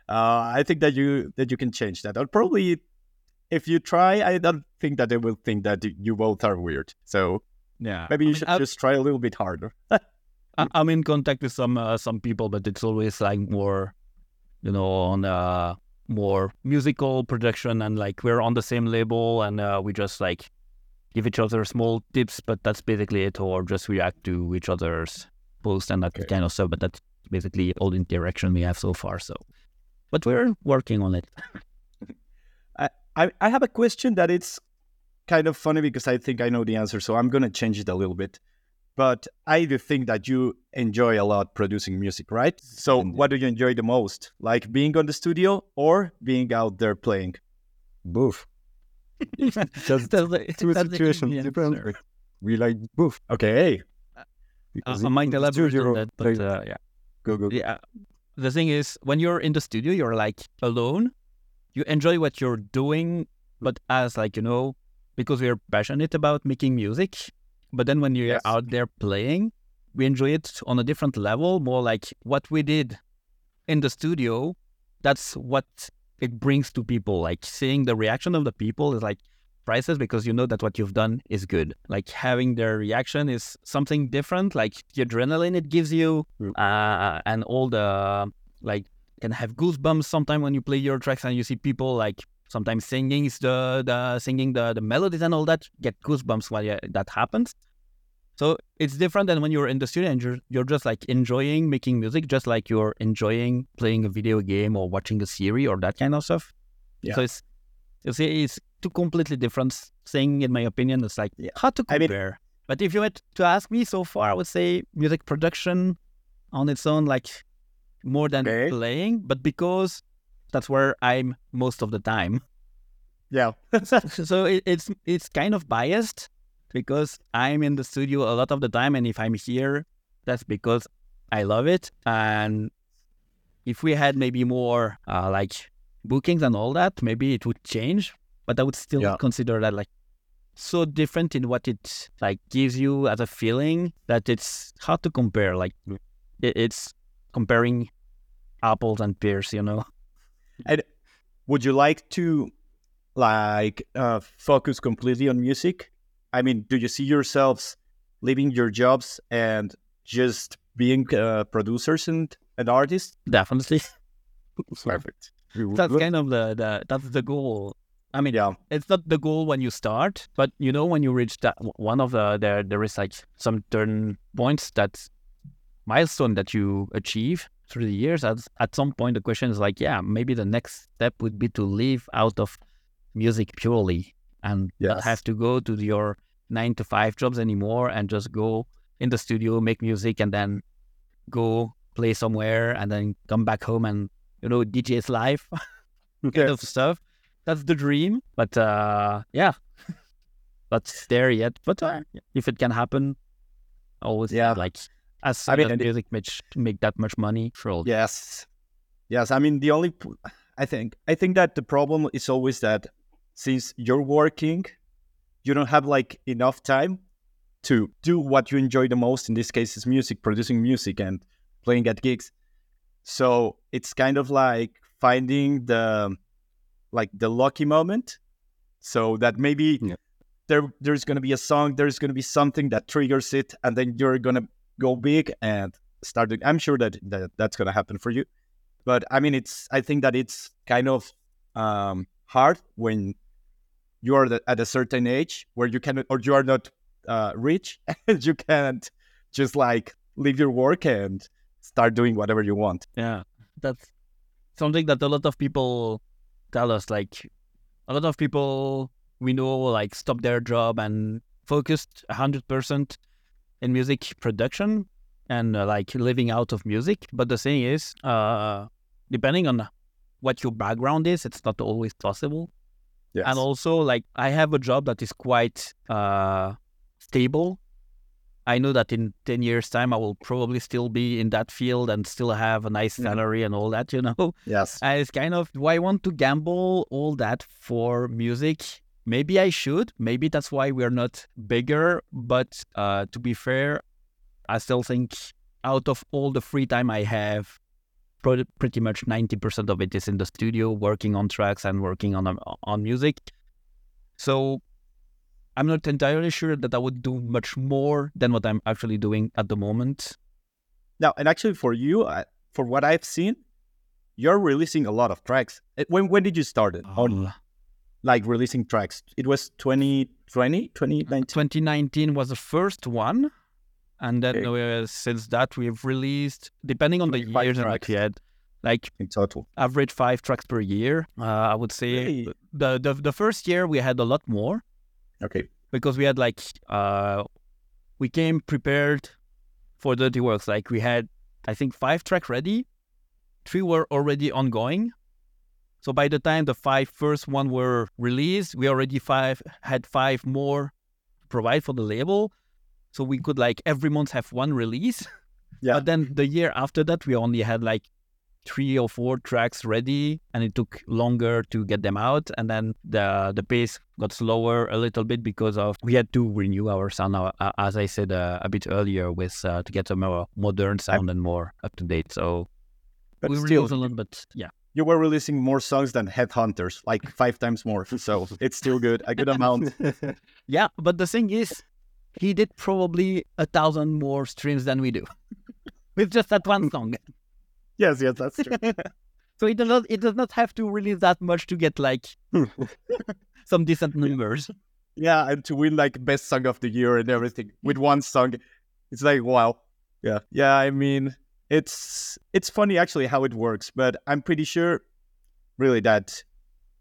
I think that you that you can change that. Or probably, if you try, I don't think that they will think that you both are weird. So Yeah, maybe I you mean, should I- just try a little bit harder. I, I'm in contact with some uh, some people, but it's always like more, you know, on uh more musical production and like we're on the same label and uh, we just like give each other small tips, but that's basically it, or just react to each other's posts and that Okay. kind of stuff. But that's basically all the interaction we have so far. So, but we're working on it. I, I have a question that it's kind of funny because I think I know the answer, so I'm gonna change it a little bit. But I do think that you enjoy a lot producing music, right? So Indeed. what do you enjoy the most? Like being on the studio or being out there playing? both. Just That's the- two that's situations easy different. answer. We like both. Okay. Uh, I might elaborate on that, but uh, yeah. go go. yeah the thing is when you're in the studio you're like alone you enjoy what you're doing but as like you know because we're passionate about making music but then when you're Yes. out there playing we enjoy it on a different level more like what we did in the studio that's what it brings to people. Like seeing the reaction of the people is like priceless because you know that what you've done is good. Like having their reaction is something different. Like the adrenaline it gives you uh, and all the like can have goosebumps sometimes when you play your tracks and you see people like sometimes singing the the singing the the melodies and all that get goosebumps when that happens so it's different than when you're in the studio and you're, you're just like enjoying making music just like you're enjoying playing a video game or watching a series or that kind of stuff Yeah. so it's you see it's two completely different thing in my opinion it's like Yeah. hard to I mean- compare but if you were to ask me so far i would say music production on its own like more than Okay. playing but because that's where i'm most of the time Yeah. so it, it's it's kind of biased because I'm in the studio a lot of the time, and if I'm here, that's because I love it. And if we had maybe more uh, like bookings and all that, maybe it would change. But I would still Yeah. consider that like so different in what it like gives you as a feeling that it's hard to compare. Like it, it's comparing apples and pears, you know. Would you like to like uh, focus completely on music? I mean, do you see yourselves leaving your jobs and just being uh, producers and, and artists? Definitely. Perfect. That's kind of the, the that's the goal. I mean, Yeah. it's not the goal when you start, but you know when you reach that one of the there there is like some turn points that milestone that you achieve through the years. At at some point, the question is like, yeah, maybe the next step would be to live out of music purely and not Yes. have to go to your nine to five jobs anymore and just go in the studio, make music, and then go play somewhere and then come back home and you know DJ's live kind of stuff. That's the dream. But uh, yeah, not there yet. But uh, if it can happen, always Yeah. like as I mean, as music makes make that much money, sure. Yes. Yes. I mean, the only, I think, I think that the problem is always that since you're working, you don't have like enough time to do what you enjoy the most. In this case, is music, producing music and playing at gigs. So it's kind of like finding the, like the lucky moment. So that maybe Yeah. there, there's going to be a song, there's going to be something that triggers it, and then you're going to go big and start doing. I'm sure that, that that's going to happen for you. But I mean, it's. I think that it's kind of um, hard when you are the, at a certain age where you can, or you are not uh, rich, and you can't just like leave your work and start doing whatever you want. Yeah, that's something that a lot of people tell us. Like a lot of people we know like stop their job and focused hundred percent in music production and uh, like living out of music. But the thing is, uh, depending on what your background is, it's not always possible. Yes. And also, like I have a job that is quite uh, stable, I know that in 10 years' time, I will probably still be in that field and still have a nice Mhm. salary and all that, you know? Yes. And it's kind of, do I want to gamble all that for music? Maybe I should. Maybe that's why we're not bigger. But uh, to be fair, I still think out of all the free time I have, pretty much 90% of it is in the studio, working on tracks and working on, on music. So I'm not entirely sure that I would do much more than what I'm actually doing at the moment. Now, and actually, for you, for what I've seen, you're releasing a lot of tracks. Uh, When when did you start it? On Uh, like releasing tracks? It was 2020, 2019. 2019 was the first one. And then Okay. uh, since that, we've released, depending on the 25 years and tracks. had, like in total. average five tracks per year. Uh, I would say the, the the first year we had a lot more Okay. because we had like uh, we came prepared for Dirty Workz. Like we had, I think, five track ready, three were already ongoing. So by the time the five first one were released, we already five had five more to provide for the label. So we could like every month have one release. Yeah. But then the year after that, we only had like three or four tracks ready, and it took longer to get them out. And then the the pace got slower a little bit because of we had to renew our sound, uh, as I said uh, a bit earlier, with uh, to get a more modern sound and more up to date. So But we still, released a little bit yeah. You were releasing more songs than Headhunterz, like five times more. So it's still good, a good amount. Yeah, but the thing is, he did probably a thousand more streams than we do with just that one song. yes, yes, that's true. So it does not it does not have to release that much to get like some decent numbers. yeah, and to win like best song of the year and everything with one song, it's like wow. Yeah, yeah. I mean, it's it's funny actually how it works, but I'm pretty sure, really that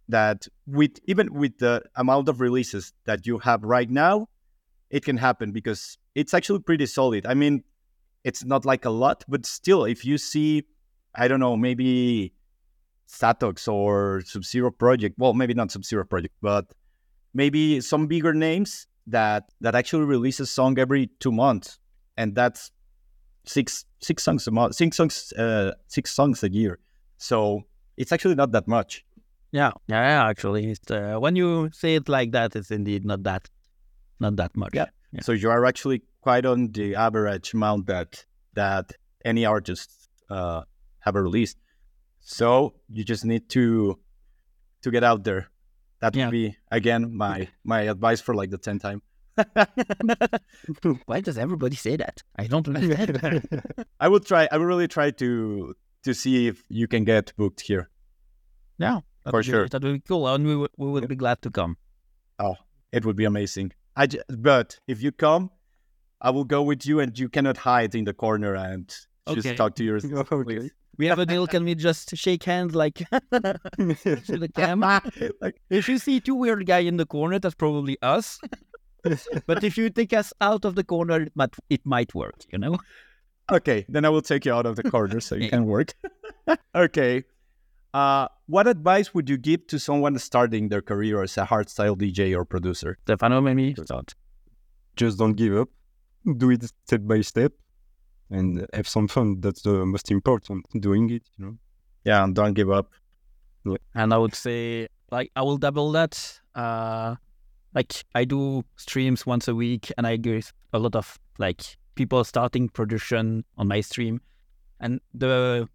that with even with the amount of releases that you have right now, it can happen because it's actually pretty solid. I mean, it's not like a lot, but still, if you see, I don't know, maybe Satox or Sub Zero Project, well, maybe not Sub Zero Project, but maybe some bigger names that that actually release a song every two months, and that's six six songs a month, six songs, uh, six songs a year. So it's actually not that much. Yeah, yeah, yeah, actually, it's, uh, when you say it like that, it's indeed not that, not that much. Yeah. So you are actually quite on the average amount that that any artist uh, have released. So you just need to to get out there. That Yeah. would be again my my advice for like the tenth time. Why does everybody say that? I don't understand. I will try. I will really try to to see if you can get booked here. yeah, For would sure. that would be cool, and we would, we would be glad to come. Oh, it would be amazing. I j- but if you come, I will go with you, and you cannot hide in the corner and just Okay. talk to yours. okay. We have a deal. Can we just shake hands like to the camera? like, If you see two weird guy in the corner, that's probably us. But if you take us out of the corner, it might it might work. You know. okay, then I will take you out of the corner so you can work. okay. Uh, what advice would you give to someone starting their career as a hardstyle DJ or producer? Stefano, maybe start. Just don't give up. Do it step by step, and have some fun. That's the most important. Doing it, you know. Yeah, and don't give up. And I would say, like, I will double that. Uh, like, I do streams once a week, and I get a lot of like people starting production on my stream. And the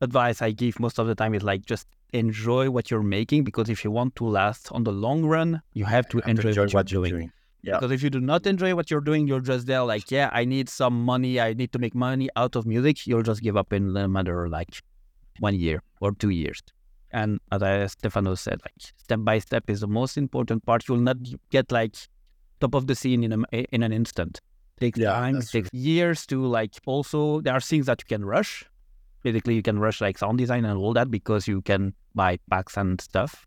advice I give most of the time is like, just enjoy what you're making because if you want to last on the long run, you have to have to enjoy, what, you're doing. Yeah. Because if you do not enjoy what you're doing, you're just there like, yeah, I need some money. I need to make money out of music. You'll just give up in a matter of like one year or two years. And as Stefano said, like step by step is the most important part. You'll not get like top of the scene in a, in an instant. It takes Yeah, time. That's true. years to like. Also, there are things that you can rush. Basically, you can rush like sound design and all that because you can buy packs and stuff.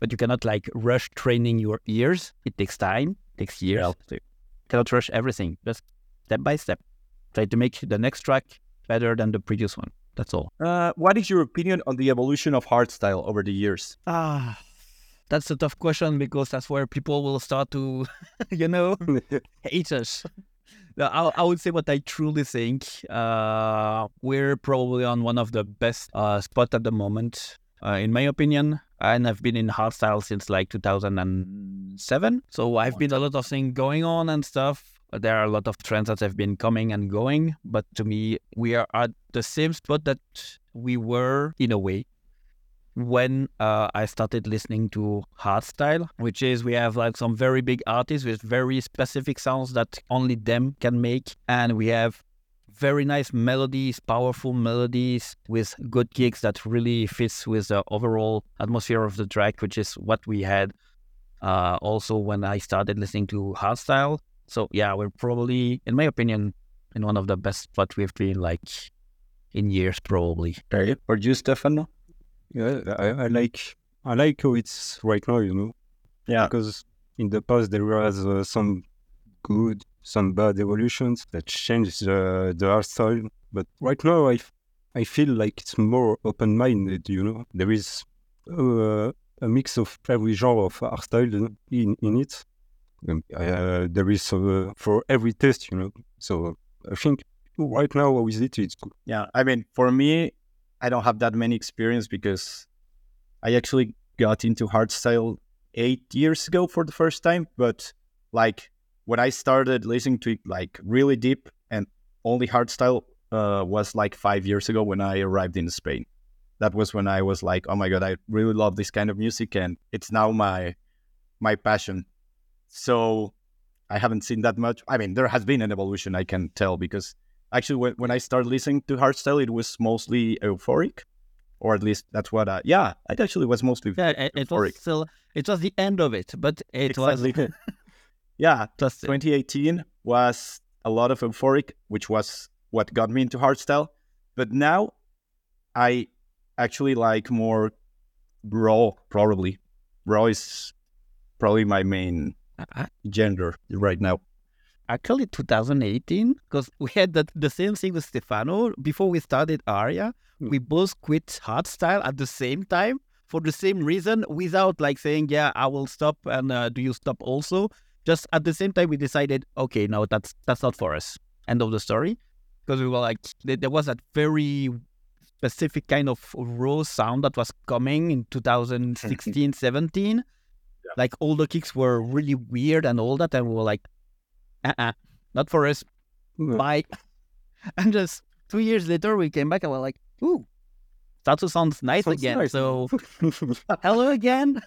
But you cannot like rush training your ears. It takes time. It takes years. Yeah. So you cannot rush everything. Just step by step. Try to make the next track better than the previous one. That's all. Uh, what is your opinion on the evolution of hardstyle over the years? Ah, that's a tough question because that's where people will start to, you know, hate us. I, I, would say what I truly think. Uh, we're probably on one of the best uh, spot at the moment, uh, in my opinion. And I've been in hardstyle since like 2007. So I've been a lot of things going on and stuff. There are a lot of trends that have been coming and going. But to me, we are at the same spot that we were in a way when uh, I started listening to hardstyle, which is we have like some very big artists with very specific sounds that only them can make, and we have very nice melodies, powerful melodies with good kicks that really fits with the overall atmosphere of the track, which is what we had uh, also when I started listening to hardstyle. So yeah, we're probably, in my opinion, in one of the best spots we've been like in years, probably. Okay, for you, Stefano? Yeah, I, I like I like how it's right now. You know. Yeah. Because in the past there was uh, some good, some bad evolutions that changed uh, the art style. But right now I, I feel like it's more open-minded. You know, there is uh, a mix of every genre of art style in in it. Uh, there is uh, for every test, You know. So I think right now with it it's good. Yeah. I mean, for me, I don't have that many experience because I actually got into hardstyle eight years ago for the first time. But like when I started listening to it like really deep and only hardstyle uh, was like five years ago when I arrived in Spain. That was when I was like, oh my god, I really love this kind of music, and it's now my my passion. So I haven't seen that much. I mean, there has been an evolution, I can tell, because actually when, when I started listening to hardstyle, it was mostly euphoric, or at least that's what I. Yeah, it actually was mostly. Yeah, it, it was still. It was the end of it, but it exactly. was. yeah, Just 2018 was a lot of euphoric, which was what got me into hardstyle. But now, I actually like more raw. Probably, raw is probably my main uh, gender right now actually 2018 because we had that the same thing with Stefano before we started Aria. Mm. We both quit hardstyle at the same time for the same reason, without like saying, "Yeah, I will stop," and uh, "Do you stop also?" Just at the same time, we decided, "Okay, no, that's that's not for us." End of the story, because we were like, there was that very specific kind of raw sound that was coming in 2016, 17. Yeah. Like all the kicks were really weird and all that, and we were like, uh-uh, not for us. Mm-hmm. Bye. And just two years later, we came back and we're like, ooh, Statu sounds nice sounds again. Nice. So, hello again.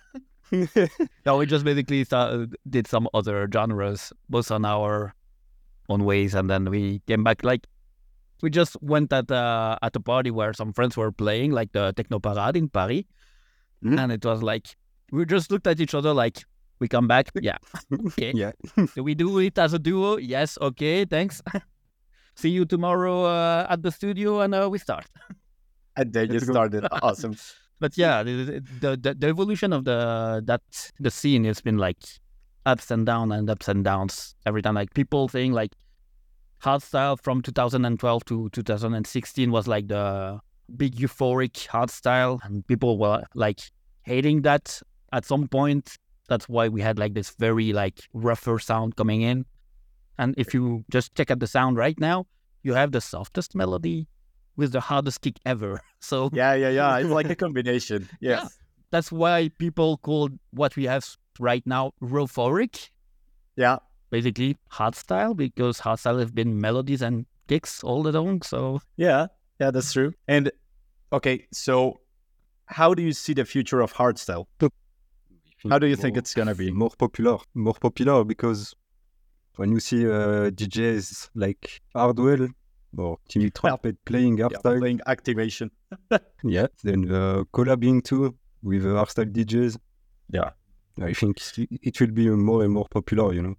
no, we just basically started, did some other genres, both on our own ways, and then we came back. Like, we just went at uh, at a party where some friends were playing, like the Techno Parade in Paris, mm-hmm. and it was like we just looked at each other like, we come back. Yeah. Okay. yeah. do we do it as a duo? Yes. Okay. Thanks. See you tomorrow uh, at the studio and uh, we start. And then you started. awesome. But yeah, the, the, the evolution of the that the scene has been like ups and downs and ups and downs every time. Like people saying like hardstyle from 2012 to 2016 was like the big euphoric hardstyle, and people were like hating that at some point that's why we had like this very like rougher sound coming in. And if you just check out the sound right now, you have the softest melody with the hardest kick ever. So yeah, yeah, yeah. It's like a combination. Yes. Yeah. That's why people call what we have right now euphoric. Yeah. Basically hardstyle because hardstyle have been melodies and kicks all the along. So yeah, yeah, that's true. And okay, so how do you see the future of hardstyle? How do you think it's gonna be more popular? More popular because when you see uh, DJs like Hardwell or Timmy Trumpet playing hardstyle, yeah, playing activation, yeah, then uh, collabing too with uh, hardstyle DJs, yeah, I think it will be more and more popular. You know.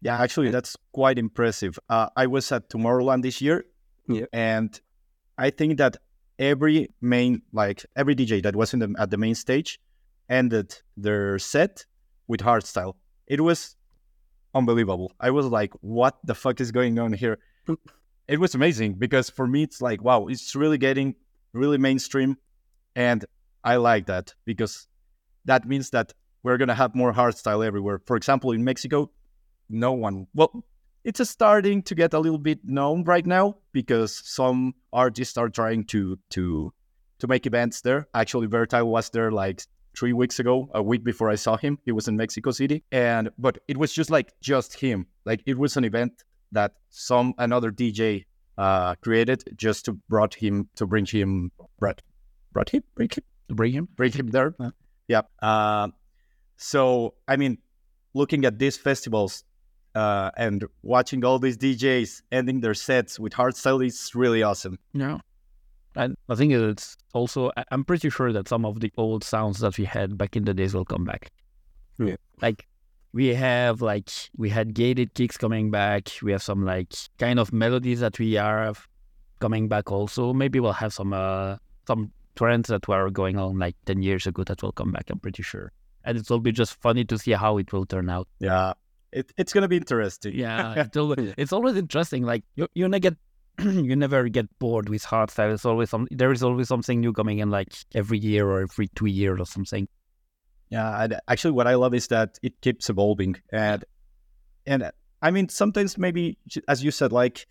Yeah, actually, that's quite impressive. Uh, I was at Tomorrowland this year, yeah. and I think that every main, like every DJ that was in the, at the main stage, ended their set with hardstyle. It was unbelievable. I was like, what the fuck is going on here? it was amazing because for me, it's like, wow, it's really getting really mainstream. And I like that because that means that we're going to have more hardstyle everywhere. For example, in Mexico, no one, well, it's starting to get a little bit known right now because some artists are trying to to to make events there. Actually, Vertile was there like three weeks ago, a week before I saw him. He was in Mexico City, and but it was just like just him. Like it was an event that some another DJ uh, created just to brought him to bring him brought brought him bring him Bring him. bring him there. Yeah. Yeah. Uh, so I mean, looking at these festivals uh, and watching all these DJs ending their sets with hardstyle is really awesome. Yeah. And I think it's also, I'm pretty sure that some of the old sounds that we had back in the days will come back. Yeah. Like we have like, we had gated kicks coming back. We have some like kind of melodies that we are coming back also. Maybe we'll have some, uh, some trends that were going on like 10 years ago that will come back, I'm pretty sure. And it will be just funny to see how it will turn out. Yeah. It, it's gonna be interesting. Yeah, it's always, it's always interesting. Like you're, you never get, you never get bored with hardstyle. It's always some. There is always something new coming in, like every year or every two years or something. Yeah, and actually, what I love is that it keeps evolving, and and I mean, sometimes maybe, as you said, like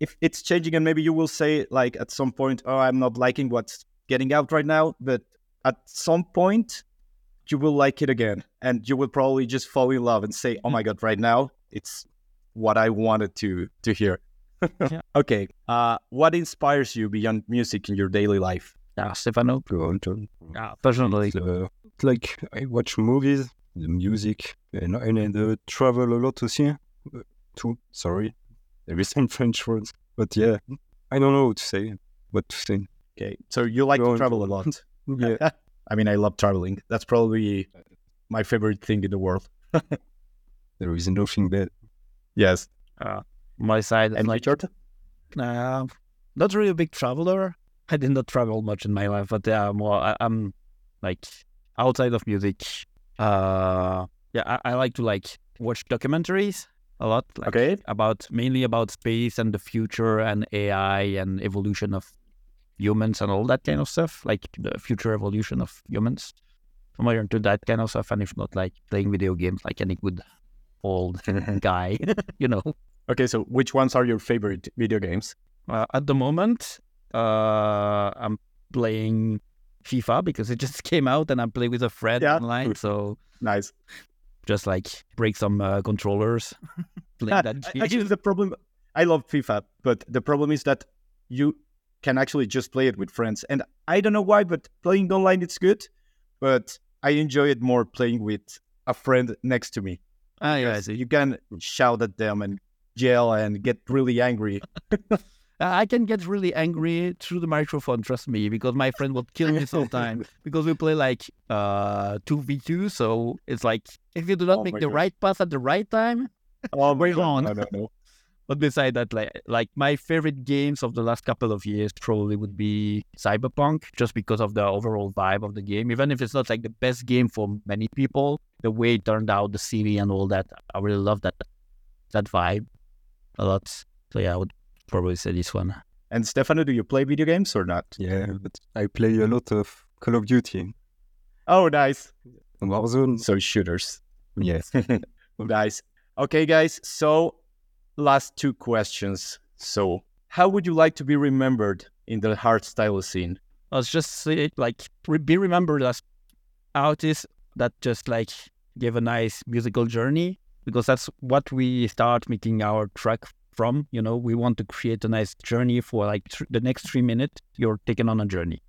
if it's changing, and maybe you will say like at some point, oh, I'm not liking what's getting out right now, but at some point, you will like it again, and you will probably just fall in love and say, oh my mm. god, right now it's what I wanted to to hear. Yeah. Okay, uh, what inspires you beyond music in your daily life? Yeah, Stefano. Go on, John. Yeah, personally. It's, uh, like I watch movies, the music, and, and uh, travel a lot aussi. Uh, too, sorry. Every same French words. But yeah, I don't know what to say. What to say. Okay, so you like Go to on, travel a lot. Yeah. I mean, I love traveling. That's probably my favorite thing in the world. there is nothing bad. Yes. My side, And like, Richard? uh, not really a big traveler. I did not travel much in my life, but yeah, more. I, I'm like outside of music. Uh, yeah, I, I like to like watch documentaries a lot. Like, Okay. about mainly about space and the future and AI and evolution of humans and all that kind of stuff, like the future evolution of humans. I'm more into that kind of stuff, and if not, like playing video games, like any good old guy, you know. Okay, so which ones are your favorite video games? Uh, at the moment, uh, I'm playing FIFA because it just came out, and I'm playing with a friend Yeah. online. So Nice. just like break some uh, controllers, play Ah, that game. Actually, the problem, I love FIFA, but the problem is that you can actually just play it with friends. And I don't know why, but playing online, it's good. But I enjoy it more playing with a friend next to me. Ah, yeah. You can shout at them and yell and get really angry. I can get really angry through the microphone, trust me, because my friend will kill me sometimes. because we play like uh two v two, so it's like if you do not Oh make the God. right pass at the right time. Oh my God. No, no, no. But beside that, like like my favorite games of the last couple of years probably would be Cyberpunk, just because of the overall vibe of the game. Even if it's not like the best game for many people, the way it turned out, the city and all that, I really love that that vibe a lot. So yeah, I would probably say this one. And Stefano, do you play video games or not? Yeah, but I play a lot of Call of Duty. Oh, nice. Warzone. So shooters. Yes. nice. Okay, guys. So, last two questions. So, how would you like to be remembered in the hardstyle scene? Let's just uh, say like re- be remembered as artists that just like give a nice musical journey because that's what we start making our track from. You know, we want to create a nice journey for like th- the next three minutes. You're taken on a journey.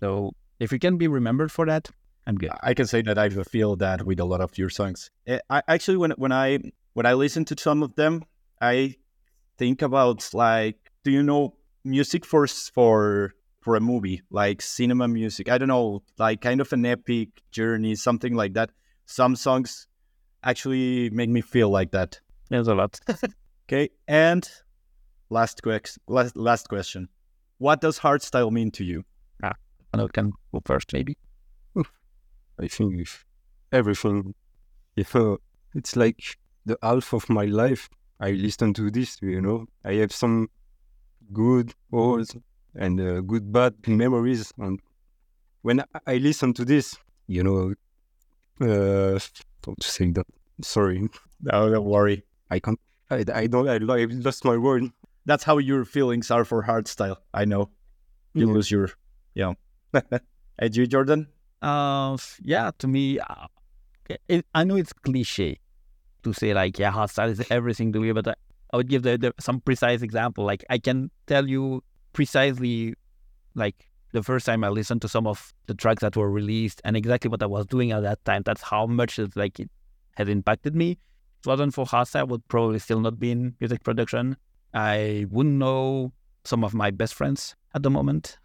So if you can be remembered for that, I'm good. I can say that I feel that with a lot of your songs. Eh, I actually, when when I when I listen to some of them, I think about like, do you know music for for for a movie like cinema music? I don't know, like kind of an epic journey, something like that. Some songs actually make me feel like that. There's a lot. Okay, and last ques- last last question: What does hardstyle mean to you? Ah, I know can go first, maybe. I think if everything, you know, it's like the half of my life. I listen to this, you know. I have some good old and uh, good bad memories, and when I- I listen to this, you know, uh, don't say that. Sorry, No, don't worry. I can't. I, I don't. I, I lost my word. That's how your feelings are for hardstyle. I know. You Yeah. lose your, yeah. and you, Jordan? Uh, yeah, to me, uh, it, I know it's cliche to say like, yeah, hardstyle is everything to me, but I, I would give the, the some precise example. Like I can tell you precisely, like the first time I listened to some of the tracks that were released and exactly what I was doing at that time. That's how much it like it has impacted me. If it wasn't for hardstyle, I would probably still not be in music production. I wouldn't know some of my best friends at the moment.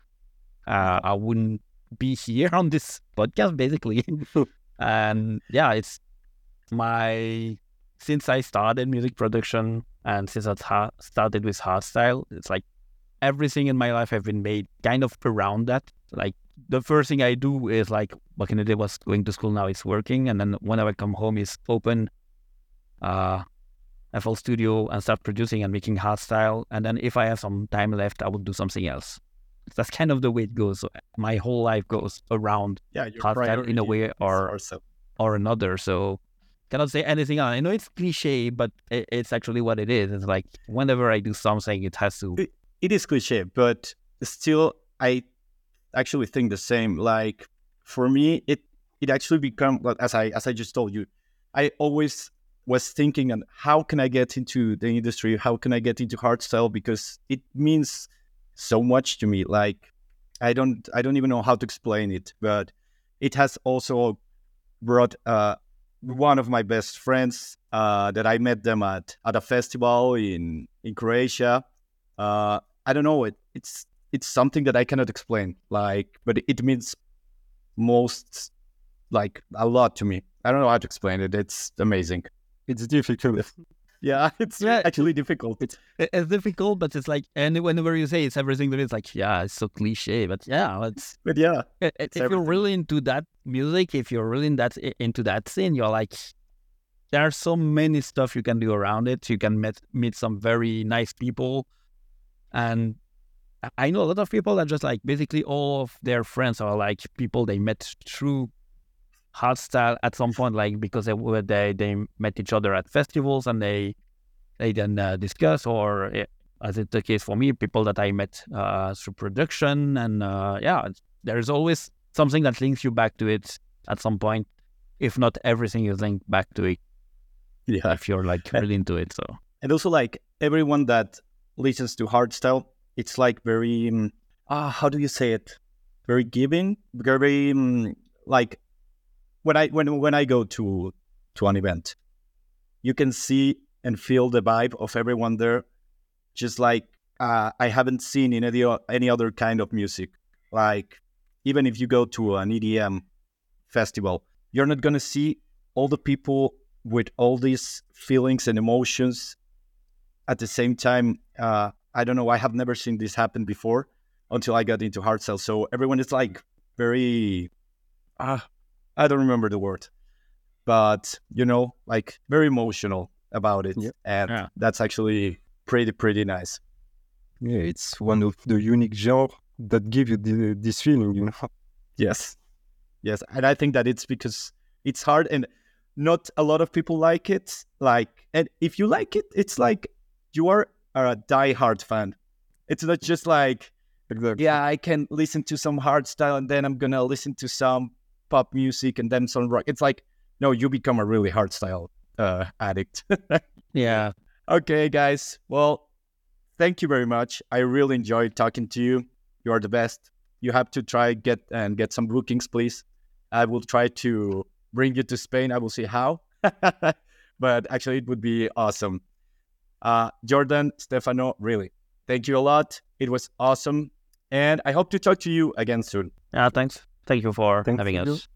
Uh, I wouldn't be here on this podcast basically and yeah it's my since i started music production and since i started with hardstyle it's like everything in my life have been made kind of around that like the first thing i do is like back in the day was going to school now it's working and then whenever i come home is open uh FL Studio and start producing and making hard style. And then if I have some time left, I will do something else. That's kind of the way it goes. So my whole life goes around Yeah, your hardstyle in a way or hardstyle. or another. So cannot say anything else. I know it's cliche, but it's actually what it is. It's like whenever I do something, it has to. it is cliche, but still, I actually think the same. Like for me, it it actually become as I as I just told you, I always was thinking and how can I get into the industry? How can I get into hardstyle? Because it means so much to me. Like I don't I don't even know how to explain it, but it has also brought uh, one of my best friends uh, that I met them at at a festival in in Croatia. Uh, I don't know it. It's it's something that I cannot explain. Like, but it means most like a lot to me. I don't know how to explain it. It's amazing. It's difficult. Yeah, it's Yeah. actually difficult. It- It's difficult, but it's like, and whenever you say it's everything, that it's like, yeah, it's so cliche, but yeah, it's but yeah, I- I- if you're really into that music, if you're really in that into that scene, you're like, there are so many stuff you can do around it. You can meet meet some very nice people, and I- know a lot of people that just like basically all of their friends are like people they met through hardstyle at some point, like because they were they they met each other at festivals and they they then uh, discuss or. eh, as it's the case for me, people that I met uh, through production, and uh, yeah, there's always something that links you back to it at some point. If not everything is linked back to it, yeah. if you're like really into it. So And also, like everyone that listens to hardstyle, it's like very um, ah, how do you say it? Very giving, very um, like when I when when I go to to an event, you can see and feel the vibe of everyone there, just like uh, I haven't seen in any any other kind of music. Like even if you go to an EDM festival, you're not gonna see all the people with all these feelings and emotions at the same time, uh, I don't know. I have never seen this happen before until I got into hardstyle. So everyone is like very, ah, I don't remember the word, but you know, like very emotional about it, Yeah. and Yeah. that's actually pretty pretty nice. Yeah, it's one of the unique genre that give you the, this feeling, you know. Yes, yes, and I think that it's because it's hard and not a lot of people like it. Like, and if you like it, it's like you are a die-hard fan. It's not just like Exactly. yeah, I can listen to some hard style and then I'm gonna listen to some pop music and then some rock. It's like, no, you become a really hard style uh, addict. yeah, okay, guys. Well, thank you very much. I really enjoyed talking to you. You are the best. You have to try get and get some bookings, please. I will try to bring you to Spain. I will see how. but actually, it would be awesome. Uh, Jordan, Stefano, really, thank you a lot. It was awesome. And I hope to talk to you again soon. yeah. Thanks, thank you for Thank having you. us.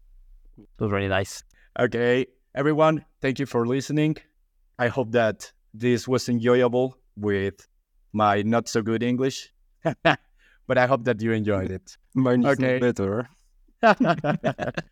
It was really nice. Okay, everyone, thank you for listening. I hope that this was enjoyable with my not so good English, but I hope that you enjoyed it. Mine is Okay. better.